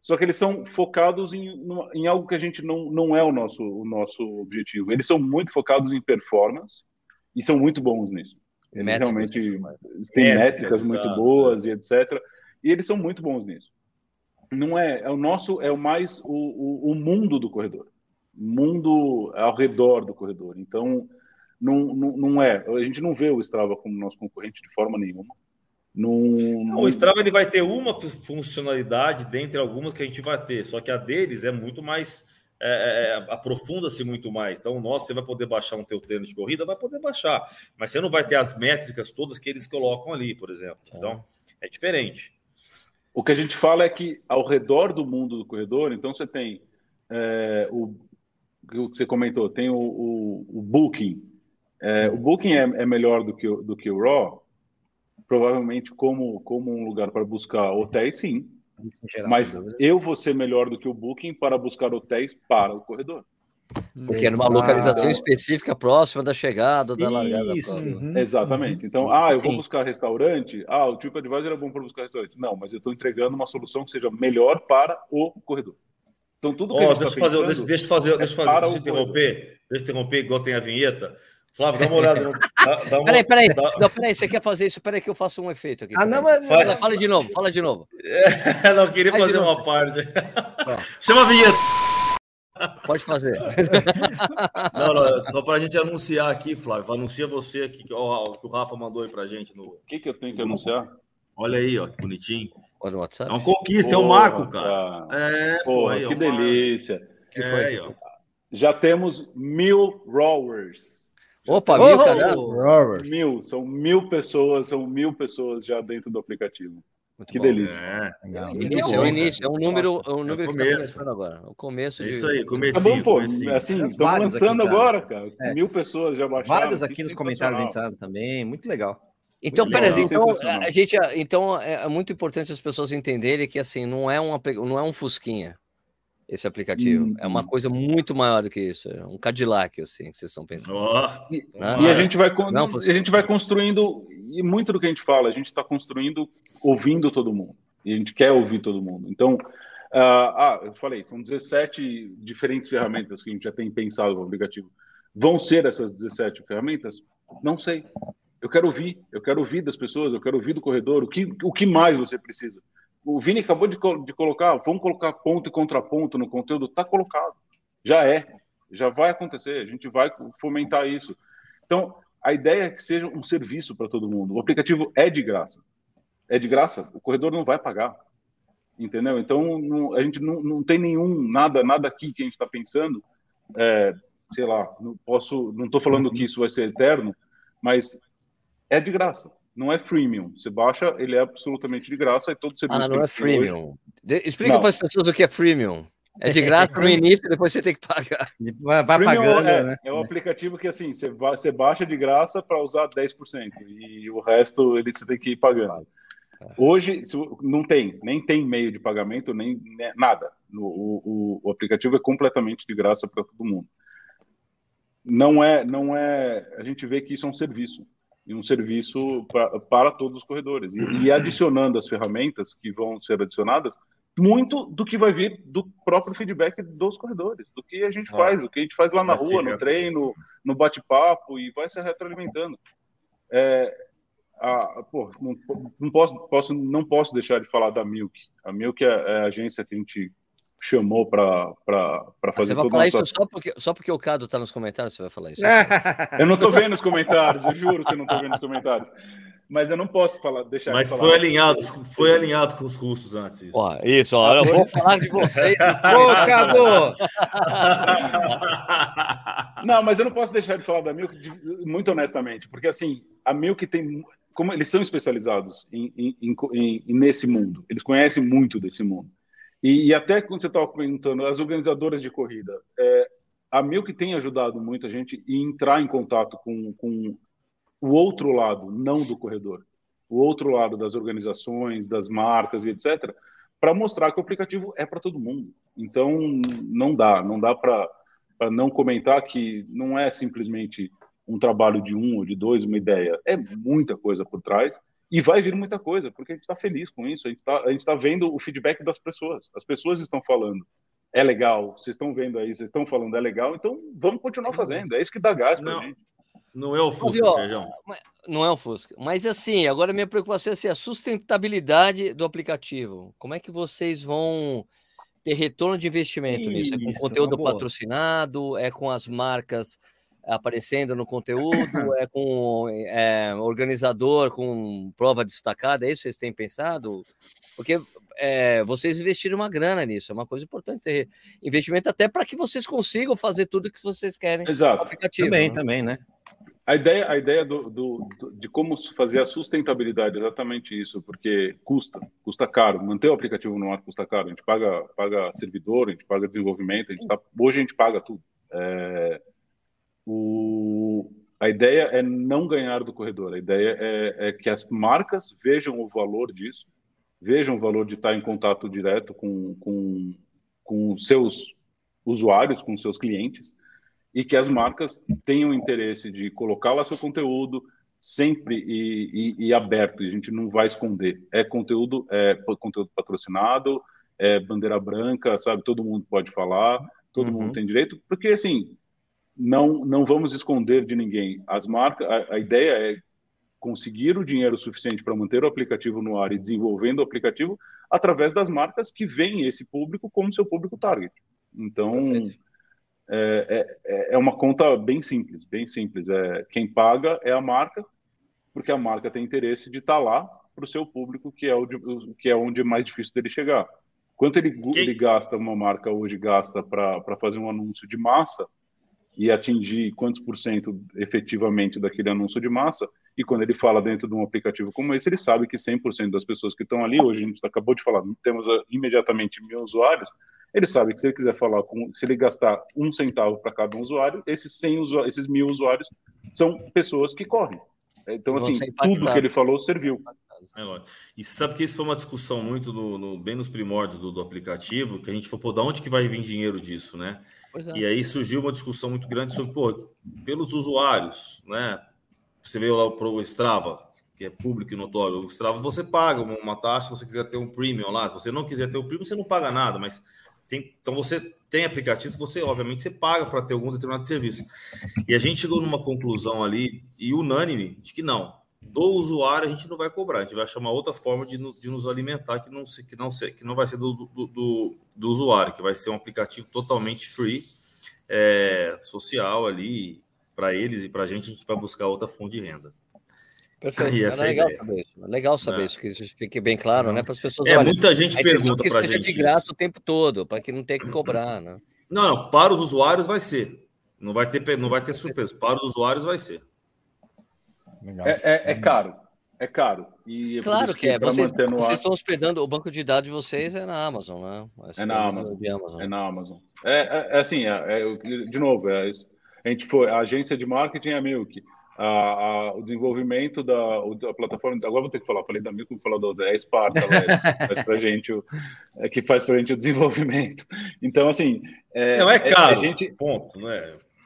Só que eles são focados em, em algo que a gente não, não é o nosso, o nosso objetivo. Eles são muito focados em performance e são muito bons nisso. Eles métricas, realmente eles têm métricas, métricas muito boas e etc. E eles são muito bons nisso não é, é o nosso, é o mais o, o, o mundo do corredor, mundo ao redor do corredor. Então, não, não, não, é, a gente não vê o Strava como nosso concorrente de forma nenhuma. Não, não... O Strava ele vai ter uma funcionalidade dentre algumas que a gente vai ter, só que a deles é muito mais é, é, é, aprofunda-se muito mais. Então, nossa, você vai poder baixar um teu treino de corrida, vai poder baixar, mas você não vai ter as métricas todas que eles colocam ali, por exemplo. Então, é diferente. O que a gente fala é que ao redor do mundo do corredor, então você tem é, o, o que você comentou, tem o, o, o Booking. É, o Booking é, é, melhor do que, do que o Raw, provavelmente como, como um lugar para buscar hotéis, sim. Mas eu vou ser melhor do que o Booking para buscar hotéis para o corredor. Porque é numa localização específica próxima da chegada, da largada. Uhum. Exatamente. Então, ah, eu Sim. vou buscar restaurante. Ah, o TripAdvisor é bom para buscar restaurante. Não, mas eu estou entregando uma solução que seja melhor para o corredor. Então, tudo que oh, deixa, tá fazer, deixa, deixa, fazer, deixa fazer, deixa eu interromper, deixa eu interromper, igual tem a vinheta. Flávio, dá uma olhada. Dá, dá uma, peraí, peraí. Dá... Não, peraí, você quer fazer isso? Peraí que eu faço um efeito aqui. Ah, não, mas... fala, fala de novo, fala de novo. É, não, queria Faz fazer uma parte. Chama a vinheta. Pode fazer. Não, não, só para a gente anunciar aqui, Flávio. Anuncia você aqui, que, ó, que o Rafa mandou aí para gente. No... O que, que eu tenho que anunciar? Olha aí, ó, que bonitinho. Olha o WhatsApp. É uma conquista, Porra, é um marco, cara. É, Porra, aí, que é delícia. Que é, foi? Aí, Já temos mil rowers. Opa, mil, oh, Mil, são mil pessoas, são mil pessoas já dentro do aplicativo. Muito que bom. delícia. É, legal. Início, é o início, é um número, é um número é que está começando agora. O começo de... Isso aí, comecinho. Tá bom, pô. Comecinho. Assim, estamos lançando aqui, agora, cara. É. Mil pessoas já baixaram. Vários aqui nos comentários entraram também, muito legal. Então, peraí, então, a gente, então é muito importante as pessoas entenderem que assim não é um não é um fusquinha esse aplicativo. Hum, é uma coisa muito maior do que isso. É um Cadillac, assim, que vocês estão pensando. Oh, e, né? e, a gente vai não, a gente vai construindo e muito do que a gente fala, a gente está construindo ouvindo todo mundo. E a gente quer ouvir todo mundo. Então, uh, ah, eu falei, são 17 diferentes ferramentas que a gente já tem pensado no aplicativo. Vão ser essas 17 ferramentas? Não sei. Eu quero ouvir, eu quero ouvir das pessoas, eu quero ouvir do corredor, o que, o que mais você precisa. O Vini acabou de, de colocar, vamos colocar ponto e contraponto no conteúdo, está colocado. Já é, já vai acontecer, a gente vai fomentar isso. Então, a ideia é que seja um serviço para todo mundo. O aplicativo é de graça é de graça, o corredor não vai pagar. Entendeu? Então, não, a gente não, não tem nenhum, nada, nada aqui que a gente está pensando, é, sei lá, não posso, não estou falando que isso vai ser eterno, mas é de graça, não é freemium. Você baixa, ele é absolutamente de graça e todo serviço. Ah, não é freemium. Hoje... Explica para as pessoas o que é freemium. É de graça no início, depois você tem que pagar. Vai, vai pagando, é, né? É um aplicativo que assim, você, vai, você baixa de graça para usar 10%, e o resto ele, você tem que ir pagando. Hoje não tem, nem tem meio de pagamento, nem, nem nada. O, o, o, aplicativo é completamente de graça para todo mundo. Não é, não é. A gente vê que isso é um serviço e um serviço pra, para todos os corredores. E, e, adicionando as ferramentas que vão ser adicionadas, muito do que vai vir do próprio feedback dos corredores, do que a gente ah, faz, o que a gente faz lá na rua, no treino, no bate-papo, e vai se retroalimentando. É, a, pô, não, não, posso, posso, não posso deixar de falar da Milk. A Milk é, é a agência que a gente chamou para fazer Você vai falar isso só, porque, só porque o Cado está nos comentários, você vai falar isso? eu não estou vendo os comentários, eu juro que eu não estou vendo os comentários. Mas eu não posso falar, deixar Mas de falar. foi alinhado, foi alinhado com os russos antes. Isso, ó, isso ó, eu vou falar de vocês. Ô, Cadu! não, mas eu não posso deixar de falar da Milk, muito honestamente, porque assim, a Milk tem como eles são especializados em, em, em, nesse mundo, eles conhecem muito desse mundo. E, e até quando você estava comentando, as organizadoras de corrida, é, a Milk tem ajudado muito a gente a entrar em contato com, com o outro lado, não do corredor, o outro lado das organizações, das marcas e etc., para mostrar que o aplicativo é para todo mundo. Então, não dá, não dá para não comentar que não é simplesmente um trabalho de um ou de dois, uma ideia. É muita coisa por trás e vai vir muita coisa, porque a gente está feliz com isso, a gente está tá vendo o feedback das pessoas. As pessoas estão falando, é legal, vocês estão vendo aí, vocês estão falando, é legal, então vamos continuar fazendo. É isso que dá gás para a gente. Não é o Fusca, Sérgio. Não é o Fusca. Mas assim, agora minha preocupação é assim, a sustentabilidade do aplicativo. Como é que vocês vão ter retorno de investimento isso, nisso? É com conteúdo patrocinado? É com as marcas aparecendo no conteúdo? é com é, organizador com prova destacada? É isso que vocês têm pensado? Porque é, vocês investiram uma grana nisso, é uma coisa importante ter investimento até para que vocês consigam fazer tudo que vocês querem. Exato. Aplicativo, também, né? também, né? A ideia, a ideia do, do, do, de como fazer a sustentabilidade é exatamente isso, porque custa, custa caro. Manter o aplicativo no ar custa caro. A gente paga, paga servidor, a gente paga desenvolvimento, a gente tá, hoje a gente paga tudo. É, o, a ideia é não ganhar do corredor, a ideia é, é, que as marcas vejam o valor disso, vejam o valor de estar em contato direto com, com, com seus usuários, com seus clientes, e que as marcas tenham interesse de colocar lá seu conteúdo sempre e, e, e aberto, e a gente não vai esconder. É conteúdo, é conteúdo patrocinado, é bandeira branca, sabe? Todo mundo pode falar, todo uhum. mundo tem direito, porque assim, não, não vamos esconder de ninguém. As marcas, a, a ideia é conseguir o dinheiro suficiente para manter o aplicativo no ar e desenvolvendo o aplicativo através das marcas que veem esse público como seu público target. Então, é, é, é, uma conta bem simples, bem simples. É, quem paga é a marca, porque a marca tem interesse de estar tá lá para o seu público, que é, o que é onde é mais difícil dele chegar. Quanto ele, ele gasta, uma marca hoje gasta para fazer um anúncio de massa e atingir quantos por cento efetivamente daquele anúncio de massa, e quando ele fala dentro de um aplicativo como esse, ele sabe que 100% das pessoas que estão ali, hoje a gente acabou de falar, temos ah, imediatamente mil usuários, ele sabe que se ele quiser falar com, se ele gastar um centavo para cada um usuário, esses 100 usuários, esses mil usuários são pessoas que correm. Então, assim, tudo que ele falou serviu. É e sabe que isso foi uma discussão muito no, no bem nos primórdios do, do, aplicativo, que a gente falou, pô, da onde que vai vir dinheiro disso, né? É. E aí surgiu uma discussão muito grande sobre, pô, pelos usuários, né? Você veio lá para o Strava, que é público e notório, o Strava você paga uma taxa se você quiser ter um premium lá. Se você não quiser ter o premium, você não paga nada, mas tem, então você tem aplicativos, você obviamente você paga para ter algum determinado serviço. E a gente chegou numa conclusão ali e unânime de que não, do usuário a gente não vai cobrar, a gente vai achar uma outra forma de, de nos alimentar que não, que não, que não vai ser do, do, do, do usuário, que vai ser um aplicativo totalmente free, é, social ali para eles e para a gente, a gente vai buscar outra fonte de renda. Perfeito. É legal saber isso. Legal saber é. isso, que isso fique bem claro, né? Para as pessoas. É, olha, muita gente pergunta para a gente. de graça isso. o tempo todo, para que não tenha que cobrar, né? Não, não, para os usuários vai ser. Não vai ter, não vai ter surpresa. Para os usuários vai ser. É, é, é, caro. É caro. E claro que é. Vocês, vocês estão hospedando, o banco de dados de vocês é na Amazon, né? Essa é na Amazon. Amazon. É na Amazon. É, é assim, de novo, a gente foi, a agência de marketing é a Milk a, a, o desenvolvimento da, da, plataforma. Agora vou ter que falar, falei da Milk, vou falar da é Sparta, lá, que faz para gente o, é, que faz para gente o desenvolvimento. Então, assim. É, não é, é caro. É, gente, ponto, não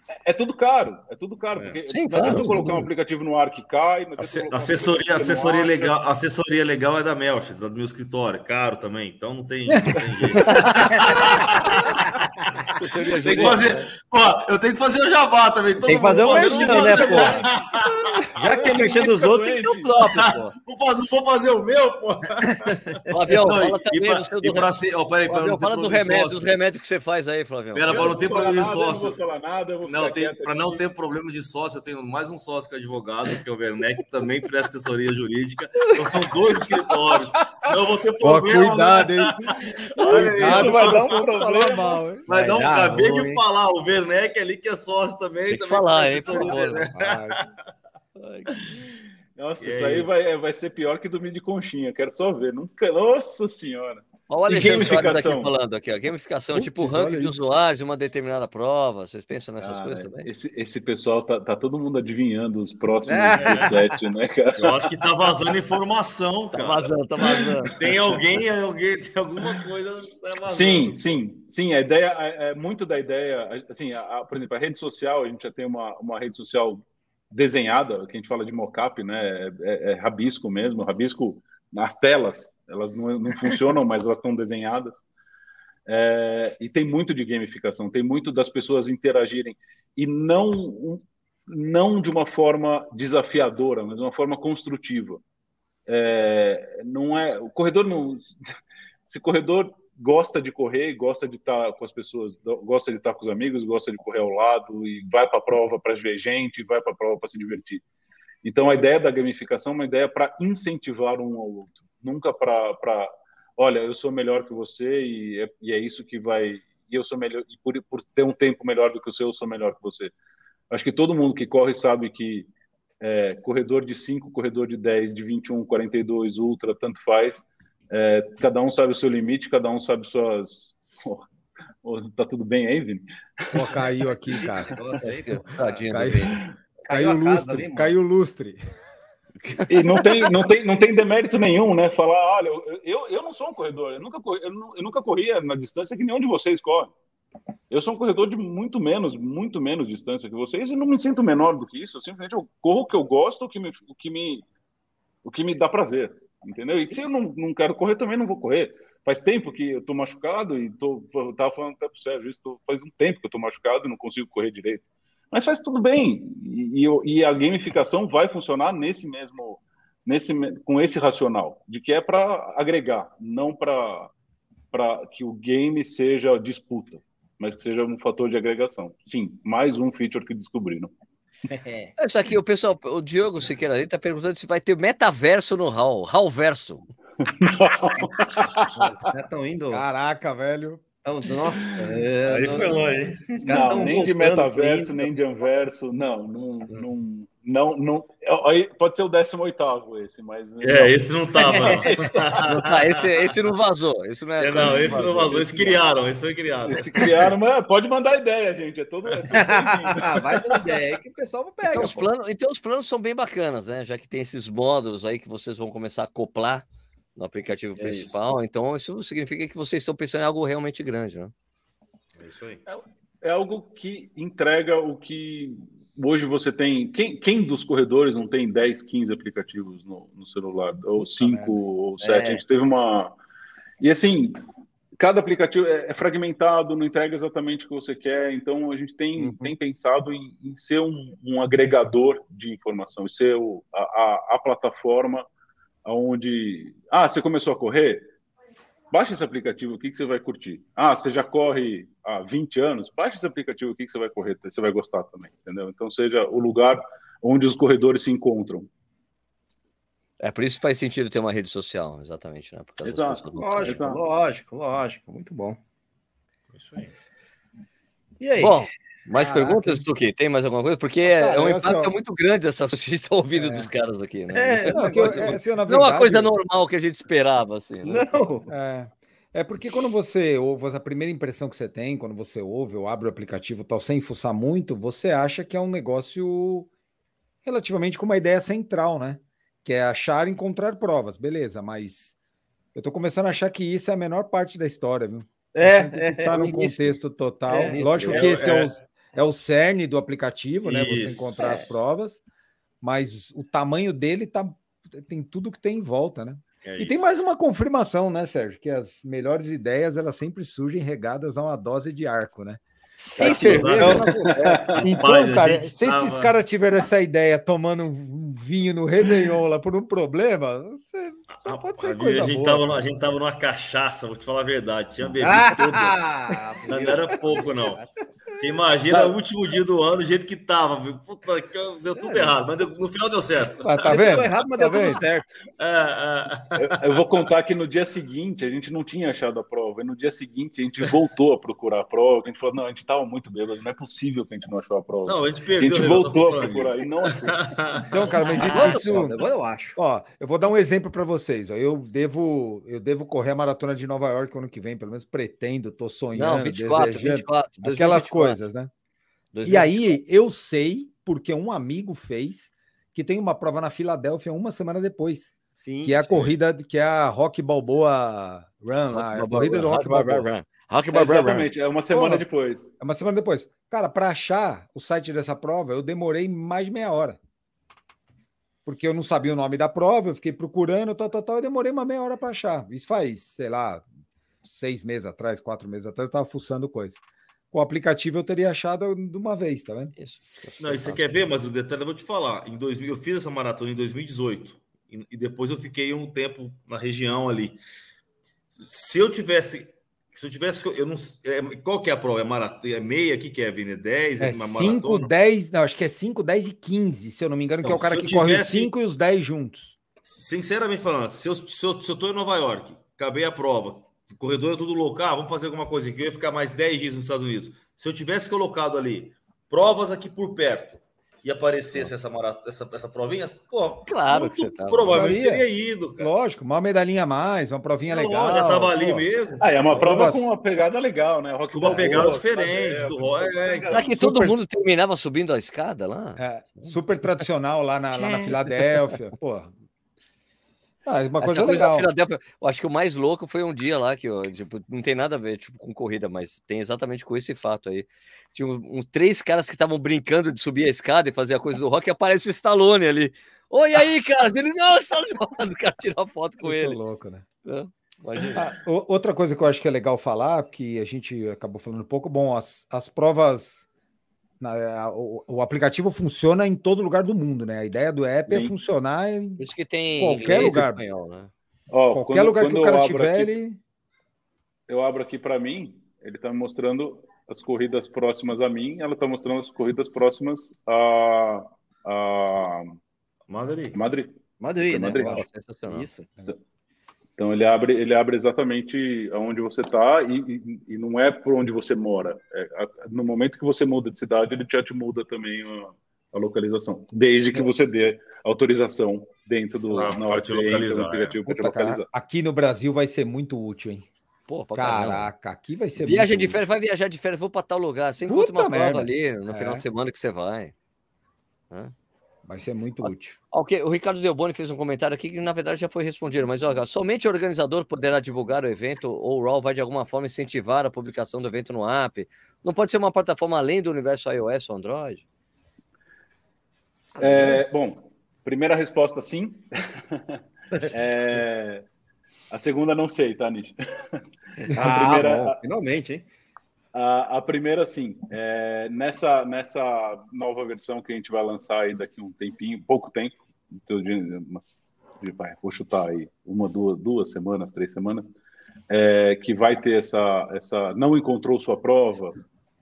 é? É tudo caro, é tudo caro. É. Porque Sim, claro, colocar um aplicativo no ar que cai. assessoria, assessoria, legal, assessoria legal é da Melch, do meu escritório, é caro também, então não tem, não tem jeito. tem que fazer, pô, eu tenho que fazer o jabá também. tem que fazer o merchan, né, pô? Já que é merchan dos outros, tem que ter o próprio, pô. Não vou fazer o meu, pô. Flavião, fala também pra, do seu do pra ser, oh, peraí, Flavião, fala do remédio, dos remédios que você faz aí, Flavião. Pera, para não ter problema de sócio. Não, tem, para não ter problema de sócio, eu tenho mais um sócio que é advogado, que é o Werneck, que também presta assessoria jurídica. Então são dois escritórios. Senão eu vou ter problema. Pô, cuidado, hein? Isso vai dar um problema. Mal, vai, vai dar um. Acabei de falar, o Werneck ali que é sócio também. Tem que falar, hein, por favor. Nossa, isso aí vai, vai ser pior que dormir de conchinha. Quero só ver. Nunca. Nossa senhora. Olha o Alexandre gamificação. Aqui falando aqui, ó. Gamificação, Putz, tipo ranking de usuários, uma determinada prova. Vocês pensam nessas ah, coisas também? Esse, esse pessoal tá, tá todo mundo adivinhando os próximos é. 17, né, cara? Eu acho que tá vazando informação, tá cara. Tá vazando, tá vazando. Tem alguém, alguém tem alguma coisa tá Sim, sim, sim. A ideia é, é muito da ideia. Assim, a, a, por exemplo, a rede social, a gente já tem uma, uma rede social desenhada, que a gente fala de mockup, né? É, é, é rabisco mesmo, rabisco nas telas, elas não, não funcionam, mas elas estão desenhadas. É, e tem muito de gamificação, tem muito das pessoas interagirem e não não de uma forma desafiadora, mas de uma forma construtiva. É, não é o corredor não se corredor gosta de correr, gosta de estar com as pessoas, gosta de estar com os amigos, gosta de correr ao lado e vai para a prova para ver gente, vai para a prova para se divertir. Então, a ideia da gamificação é uma ideia para incentivar um ao outro, nunca para, olha, eu sou melhor que você e é, e é, isso que vai, e eu sou melhor, e por, por ter um tempo melhor do que o seu, eu sou melhor que você. Acho que todo mundo que corre sabe que é, corredor de 5, corredor de 10, de 21, 42, ultra, tanto faz. É, cada um sabe o seu limite, cada um sabe suas. Oh, oh, tá tudo bem aí, Vini? Pô, caiu aqui, cara. Nossa, aí, Tadinho caiu. Caiu, o lustre, ali, caiu o lustre. E não tem, não, tem, não tem demérito nenhum, né? Falar, olha, eu, eu não sou um corredor, eu nunca, corri, eu, eu nunca corria na distância que nenhum de vocês corre. Eu sou um corredor de muito menos, muito menos distância que vocês e não me sinto menor do que isso. Eu simplesmente eu corro o que eu gosto, o que me, o que me, o que me dá prazer, entendeu? E se eu não, não quero correr, também não vou correr. Faz tempo que eu tô machucado e tô, eu tava falando até pro Sérgio, isso tô, faz um tempo que eu tô machucado e não consigo correr direito. Mas faz tudo bem. E, e, a gamificação vai funcionar nesse mesmo, nesse, com esse racional, de que é para agregar, não para que o game seja disputa, mas que seja um fator de agregação. Sim, mais um feature que descobriram. É. Isso aqui, o pessoal, o Diogo Siqueira ali está perguntando se vai ter metaverso no HAL, HAL verso. Estão indo. Caraca, velho. Então, nossa, é, aí foi longe. Não, nem de metaverso, nem de anverso, não, não, não, não, não, aí pode ser o 18 esse, mas É, não. esse não tava, não. não tá, esse, esse não vazou, esse não é, é não, esse não vazou, esse criaram, esse foi criado. Esse criaram, mas pode mandar ideia, gente, é todo, é tudo Vai ter ideia que o pessoal pega. Então os, planos, então os planos são bem bacanas, né, já que tem esses módulos aí que vocês vão começar a acoplar no aplicativo é principal. Isso. Então, isso significa que vocês estão pensando em algo realmente grande, né? É isso aí. É, é algo que entrega o que hoje você tem. Quem, quem, dos corredores não tem 10, 15 aplicativos no, no celular? Ou 5 ou 7? É. A gente teve uma. E assim, cada aplicativo é, é, fragmentado, não entrega exatamente o que você quer. Então, a gente tem, uhum. tem pensado em, em ser um, um, agregador de informação, e ser o, a, a, a plataforma onde, ah, você começou a correr? Baixa esse aplicativo, o que, que você vai curtir? Ah, você já corre há 20 anos? Baixa esse aplicativo, o que, que você vai correr? Você vai gostar também, entendeu? Então, seja o lugar onde os corredores se encontram. É por isso que faz sentido ter uma rede social, exatamente, né? Exato. Lógico, Exato. lógico, lógico. Muito bom. Isso aí. E aí? Bom, mais Caraca. perguntas, Tuki? Tem mais alguma coisa? Porque é, é um impacto assim, muito grande essa que a gente está ouvindo é. dos caras aqui, né? É, não, que, é, assim, verdade, não é uma coisa normal que a gente esperava, assim. Né? Não. É. É porque quando você ouve, a primeira impressão que você tem, quando você ouve ou abre o aplicativo tal, sem fuçar muito, você acha que é um negócio relativamente com uma ideia central, né? Que é achar e encontrar provas, beleza, mas eu tô começando a achar que isso é a menor parte da história, viu? É, tá é, num contexto total. É, Lógico que esse é, o é o cerne do aplicativo, né? Isso. Você encontrar as provas, mas o tamanho dele tá, tem tudo que tem em volta, né? É e isso. tem mais uma confirmação, né, Sérgio? Que as melhores ideias elas sempre surgem regadas a uma dose de arco, né? Sem cerveja. Então, cara, se esses caras tiveram essa ideia tomando um vinho no Réveillon lá por um problema, você só pode ser Rapaz, coisa a, gente boa. tava, a gente tava numa cachaça, vou te falar a verdade. Tinha bebido todas. Ah, Não era pouco, não. Você imagina o último dia do ano, o jeito que tava. Puta, deu tudo errado, mas deu- no final deu certo. Ah, tá deu vendo? errado, mas Tá deu tudo vendo? certo. É, é. Eu, eu vou contar que no dia seguinte a gente não tinha achado a prova. E no dia seguinte a gente voltou a procurar a prova. A gente falou, não, a gente estava muito bêbado, não é possível que a gente não achou a prova. Não, a gente a perdeu. gente? Eu tô voltou a procurar e não achou. Então, cara, mas Agora, isso, eu, agora eu acho. Ó, eu vou dar um exemplo para vocês. Ó. Eu devo, eu devo correr a maratona de Nova York ano que vem, pelo menos pretendo, tô sonhando, Não, 24, desejando, 24. aquelas 2024, coisas, né? E 2024. aí eu sei porque um amigo fez que tem uma prova na Filadélfia uma semana depois, Sim. que é a corrida, que é a Rock Balboa Run, lá, é a corrida do Rock Balboa. Rock É, Balboa. exatamente, é uma semana Porra. depois. É uma semana depois. Cara, para achar o site dessa prova, eu demorei mais de meia hora. Porque eu não sabia o nome da prova, eu fiquei procurando, tal, tal, tal, eu demorei uma meia hora para achar. Isso faz, sei lá, seis meses atrás, quatro meses atrás, eu estava fuçando coisa. Com o aplicativo eu teria achado de uma vez, tá vendo? Isso. Não, e você quer ver, mas o detalhe eu vou te falar. Em 2000, eu fiz essa maratona em 2018 e, e depois eu fiquei um tempo na região ali. Se eu tivesse, se eu tivesse, eu não, é, qual que é a prova? É maratona, é meia? O que que é, Vini? É 10? É uma 5, maratona? 10, não, acho que é 5, 10 e 15, se eu não me engano, que é Não, o cara que corre os tivesse- 5 e os 10 juntos. Sinceramente falando, se eu, se, eu, se eu tô em Nova York, acabei a prova, o corredor é tudo louco, ah, vamos fazer alguma coisa aqui, eu ia ficar mais 10 dias nos Estados Unidos. Se eu tivesse colocado ali provas aqui por perto e aparecesse essa, essa, essa provinha, pô, Claro que você tava. provavelmente teria ido, cara. Lógico, uma medalhinha a mais, uma provinha Não, legal. já tava ali pô. mesmo. Ah, é uma prova com uma pegada legal, né? Rock Com uma pegada diferente Filadélfia, do rock, é. Será que todo Super- mundo terminava subindo a escada lá? É, super tradicional lá na, lá na Filadélfia. Porra. Ah, é uma coisa coisa legal. Eu acho que o mais louco foi um dia lá que, ó, tipo, não tem nada a ver tipo, com corrida, mas tem exatamente com esse fato aí. Tinha uns um, três caras que estavam brincando de subir a escada e fazer a coisa do rock e aparece o Stallone ali. Oi, aí, cara? Ele, nossa, o cara tira foto com Muito ele. louco, né? É. Ah, outra coisa que eu acho que é legal falar, que a gente acabou falando um pouco, bom, as, as provas. Na- a- o, o aplicativo funciona em todo lugar do mundo, né? A ideia do app é Sim. funcionar em isso que tem Qualquer lugar. espanhol, né? Ó, qualquer quando- lugar que quando o cara tiver, aqui- ele. eu abro aqui para mim, ele está me mostrando as corridas próximas a mim, ela está mostrando as corridas próximas a, a Madrid. Madrid. Madrid, né? Madrid. Uau, sensacional. Isso. Então ele abre, ele abre exatamente aonde você está e, e- e não é por onde você mora. É, a- no momento que você muda de cidade, ele já te muda também a, a localização, desde que você dê autorização dentro do Ah, na hora entra localizar, no aplicativo para te Puta, cara, localizar. aqui no Brasil vai ser muito útil, hein? Pô, caramba. Caraca, aqui vai ser Viagem muito de útil. férias, vai viajar de férias, vou para tal lugar. Você Puta encontra uma prova merda. ali no É. final de semana que você vai. Vai ser muito útil. Ok, o Ricardo Delboni fez um comentário aqui que na verdade já foi respondido, mas olha, somente o organizador poderá divulgar o evento ou o RAW vai de alguma forma incentivar a publicação do evento no app. Não pode ser uma plataforma além do universo iOS ou Android? É, bom, primeira resposta sim. É, a segunda não sei, tá, Nish? Ah, primeira- bom, finalmente, hein? A, a primeira, sim. É, nessa, nessa nova versão que a gente vai lançar aí daqui um tempinho, pouco tempo, de- vai, vou chutar aí uma, duas, duas semanas, três semanas, é, que vai ter essa, essa. Não encontrou sua prova?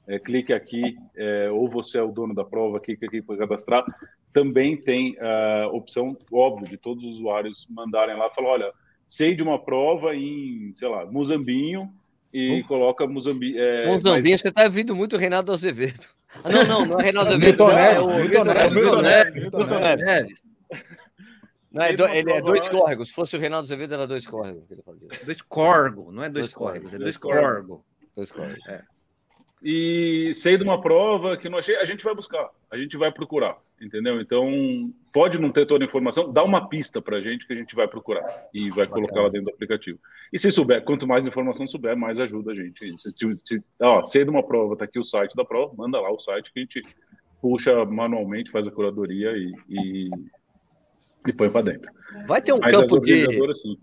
É, clique aqui, é, ou você é o dono da prova, clique aqui para cadastrar. Também tem a opção, óbvio, de todos os usuários mandarem lá, falar, olha, sei de uma prova em, sei lá, Muzambinho, e coloca Muzambique. É, Um zambinho, mas- você tá ouvindo muito Reinaldo Azevedo. Ah, não, não, não é Reinaldo Azevedo. Milton é Neves, o Milton Milton Neves, Milton. Não, é, do- ele é dois córregos. Se fosse o Reinaldo Azevedo, era dois córregos. que ele fazia. Dois corgo, não é dois, Dois córregos, é dois córregos. corgo. Dois córregos. E sei de uma prova que não achei, a gente vai buscar, a gente vai procurar, entendeu? Então, pode não ter toda a informação, dá uma pista pra gente que a gente vai procurar e vai colocar lá dentro do aplicativo. E se souber, quanto mais informação souber, mais ajuda a gente. Se, se, ó, sei de uma prova, tá aqui o site da prova, manda lá o site que a gente puxa manualmente, faz a curadoria e, e, e põe para dentro. Vai ter um Mas as campo de. sim.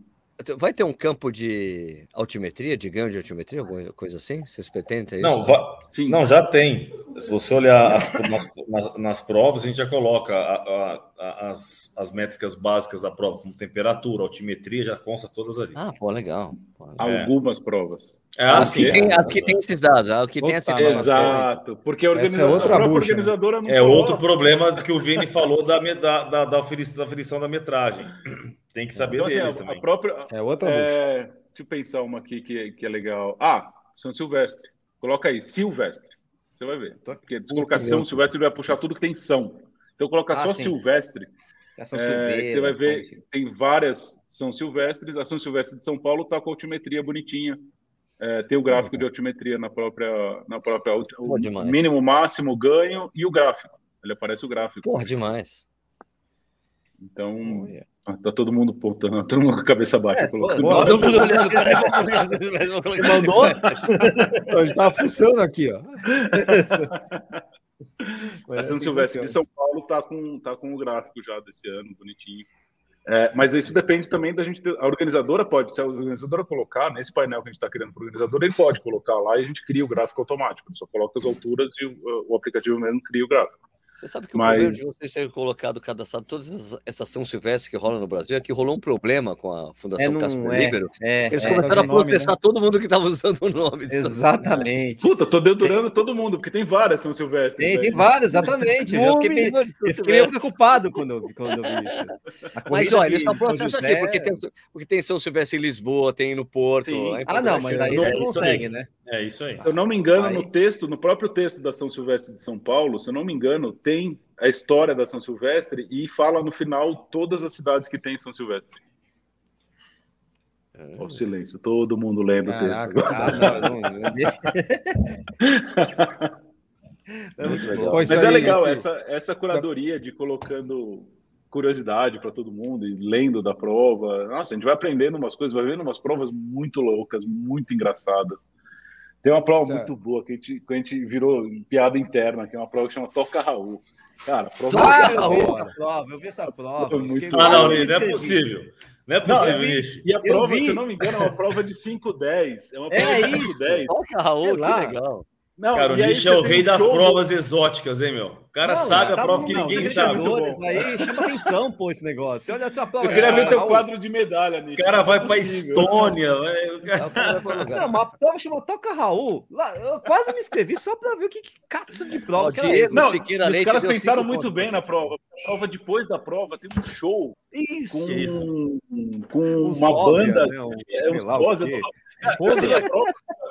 Vai ter um campo de altimetria, de ganho de altimetria, alguma coisa assim? Vocês pretendem isso? Não, va... não, já tem. Se você olhar as, nas, nas, provas, a gente já coloca a, a, a, as, as métricas básicas da prova, como temperatura, altimetria, já consta todas ali. Ah, pô, legal. É. Algumas provas. É, as, assim, que tem, as que tem esses dados, as que tem essa Exato, porque a, organizadora, é outra bucha, organizadora não É outro problema que o Vini falou da, da, da, da, aferição da metragem. Tem que saber então, assim, deles assim, também. A própria, é outra é, Deixa eu pensar uma aqui que, que é legal. Ah, São Silvestre. Coloca aí, Silvestre. Você vai ver. Porque se colocar São Silvestre, ele vai puxar tudo que tem São. Então coloca ah, só sim. Silvestre. É, você vai ver, tem várias São Silvestres. A São Silvestre de São Paulo está com altimetria bonitinha. É, tem o gráfico uhum. de altimetria na própria, na própria o mínimo, máximo, ganho e o gráfico. Ele aparece o gráfico. Porra, demais. Então, oh, yeah. Tá todo mundo pontuando, todo mundo com a cabeça baixa. É, colocando. todo mundo olhando Você mandou? a gente tava funcionando aqui, ó. a São Silvestre de São Paulo tá com, tá com o gráfico já desse ano, bonitinho. É, mas isso depende também da gente ter, a organizadora pode, se a organizadora colocar nesse painel que a gente está criando para o organizador, ele pode colocar lá e a gente cria o gráfico automático. Ele só coloca as alturas e o, o aplicativo mesmo cria o gráfico. Você sabe que Mas... o problema de vocês terem colocado, cadastrado todas essas São Silvestre que rola no Brasil é que rolou um problema com a Fundação é, Casper é, Libero. É, Eles é, começaram a processar nome, né? todo mundo que estava usando o nome. Exatamente. Puta, tô dedurando todo mundo, porque tem várias São Silvestre. Tem, tem várias, exatamente. eu fiquei, eu fiquei meio preocupado quando, quando eu vi isso. Mas olha, eles estão processando aqui, porque tem, porque tem São Silvestre em Lisboa, tem no Porto. Ah, não, mas aí não consegue, né? É isso aí. Se eu não me engano, aí... no texto, no próprio texto da São Silvestre de São Paulo, se eu não me engano, tem a história da São Silvestre e fala no final todas as cidades que tem São Silvestre. É. O silêncio, todo mundo lembra Caraca, o texto. Cara, não, não, é. Mas é legal essa, essa curadoria de colocando curiosidade para todo mundo e lendo da prova. Nossa, a gente vai aprendendo umas coisas, vai vendo umas provas muito loucas, muito engraçadas. Tem uma prova certo. muito boa que a, gente, que a gente virou piada interna, que é uma prova que chama Toca Raul. Cara, prova ah, eu vi essa prova, eu vi essa prova. Muito ah, não, não é possível. Não é possível, não, vi, E a prova, se não me engano, é uma prova de 5-10. É uma prova é de 5-10. Toca Raul, que legal. Não, cara, o Nish é o rei das jogo... provas exóticas, hein, meu? O cara não, sabe tá a prova bom, que ninguém não, sabe. É aí chama atenção, pô, esse negócio. Olha sua prova. Eu queria ver é, teu é quadro de medalha, Nish. É o cara vai pra Estônia. Vai... Cara... Não, uma prova chama Toca Raul. Lá, eu quase me inscrevi só pra ver o que, que caça de prova que era. Não, os caras pensaram muito bem na prova. A prova depois da prova tem um show. Isso. Com, isso. com uma sósia, banda. Né, um, é, um sósia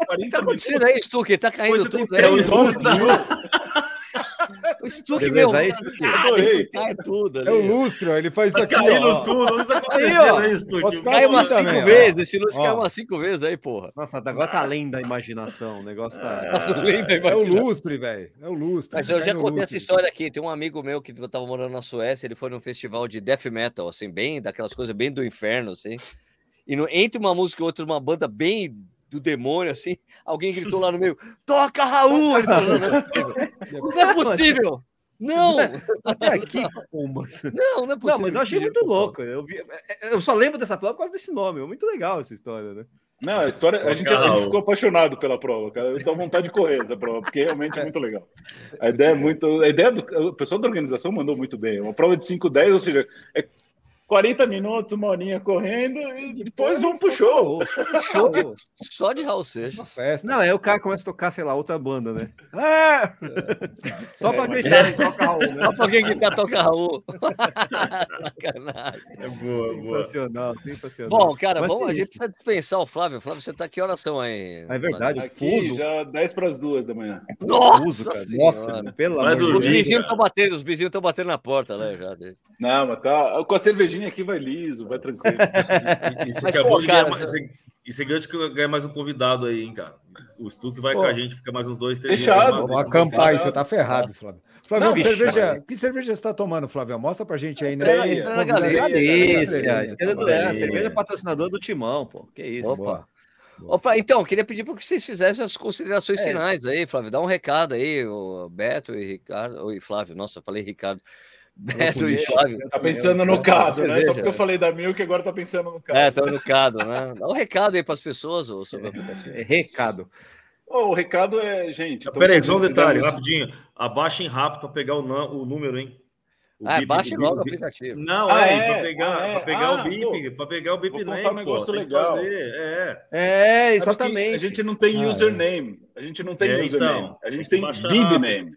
40 tá acontecendo aí, Stuque? Tá caindo tudo. É o o Stuque, meu. É adorei. Cai tudo ali. É o lustro, ele faz isso aqui. Caindo ó. tudo. que tá acontecendo aí, Stuque. Caiu assim umas cinco vezes. Esse lustre caiu umas cinco vezes aí, porra. Nossa, tá, agora tá além da imaginação. O negócio tá. tá além da imaginação. É o lustre, velho. É o lustre. Mas tá eu já contei lustre. essa história aqui. Tem um amigo meu que tava morando na Suécia. Ele foi num festival de death metal, assim, bem daquelas coisas bem do inferno, assim. E no, entre uma música e outra, uma banda bem do demônio, assim, alguém gritou lá no meio: Toca Raul! Ele falou, não, é não é possível! Não! Até aqui, pombas. Não, não é possível. Não, mas eu achei muito louco. Eu, vi, eu só lembro dessa prova por causa desse nome. É muito legal essa história, né? Não, a história. A gente, a gente ficou apaixonado pela prova, cara. Eu tenho vontade de correr essa prova, porque realmente é muito legal. A ideia é muito. A ideia do. O pessoal da organização mandou muito bem. Uma prova de 5, 10, ou seja, é 40 minutos, uma horinha correndo e depois vamos pro show. Show de, só de Raul Seixas. Não, aí o cara começa a tocar, sei lá, outra banda, né? É. Só pra gritar, é. toca Raul, né? Só pra quem gritar, toca Raul. Sacanagem. É boa, sensacional, boa. sensacional. Bom, cara, vamos, a gente precisa dispensar o Flávio. Flávio, você tá que oração aí? É verdade, Aqui, fuso. já 10 para as duas da manhã. Nossa, fuso, cara. Nossa, pelo amor de Deus. Os vizinhos estão batendo, os vizinhos estão batendo na porta, né, já. Não, mas tá, com a cervejinha aqui vai liso, vai tranquilo. e, você acabou de ganhar, mais, e você ganha mais um convidado aí, hein, cara. O Stuck vai pô, com a gente, fica mais uns dois, três Fechado. Vou acampar aí, você tá ferrado, Flávio. Flávio, não, cerveja, que cerveja você tá tomando, Flávio? Mostra pra gente aí, né? Isso é do é, cerveja patrocinador do Timão, pô. Que isso. Opa. Opa, então, queria pedir para que vocês fizessem as considerações é. finais aí, Flávio. Dá um recado aí, o Beto e Ricardo, e Flávio, nossa, falei Ricardo. Beto e Flávio. Tá pensando no Cado, né? Só porque eu falei da Milk, agora tá pensando no Cado. É, tá no Cado, né? Dá um recado aí para as pessoas sobre o aplicativo. É, recado. Oh, o recado é, gente. Peraí, só um detalhe, rapidinho. Abaixem rápido para pegar o, o número, hein? O ah, bip, baixe logo o aplicativo. Não, ah, é, é para pegar, ah, é. pegar ah, o bip, para pegar o bip name, um negócio legal. Fazer, é. é, exatamente. A gente não tem ah, username, a gente não tem é, username, então, a gente tem bib name.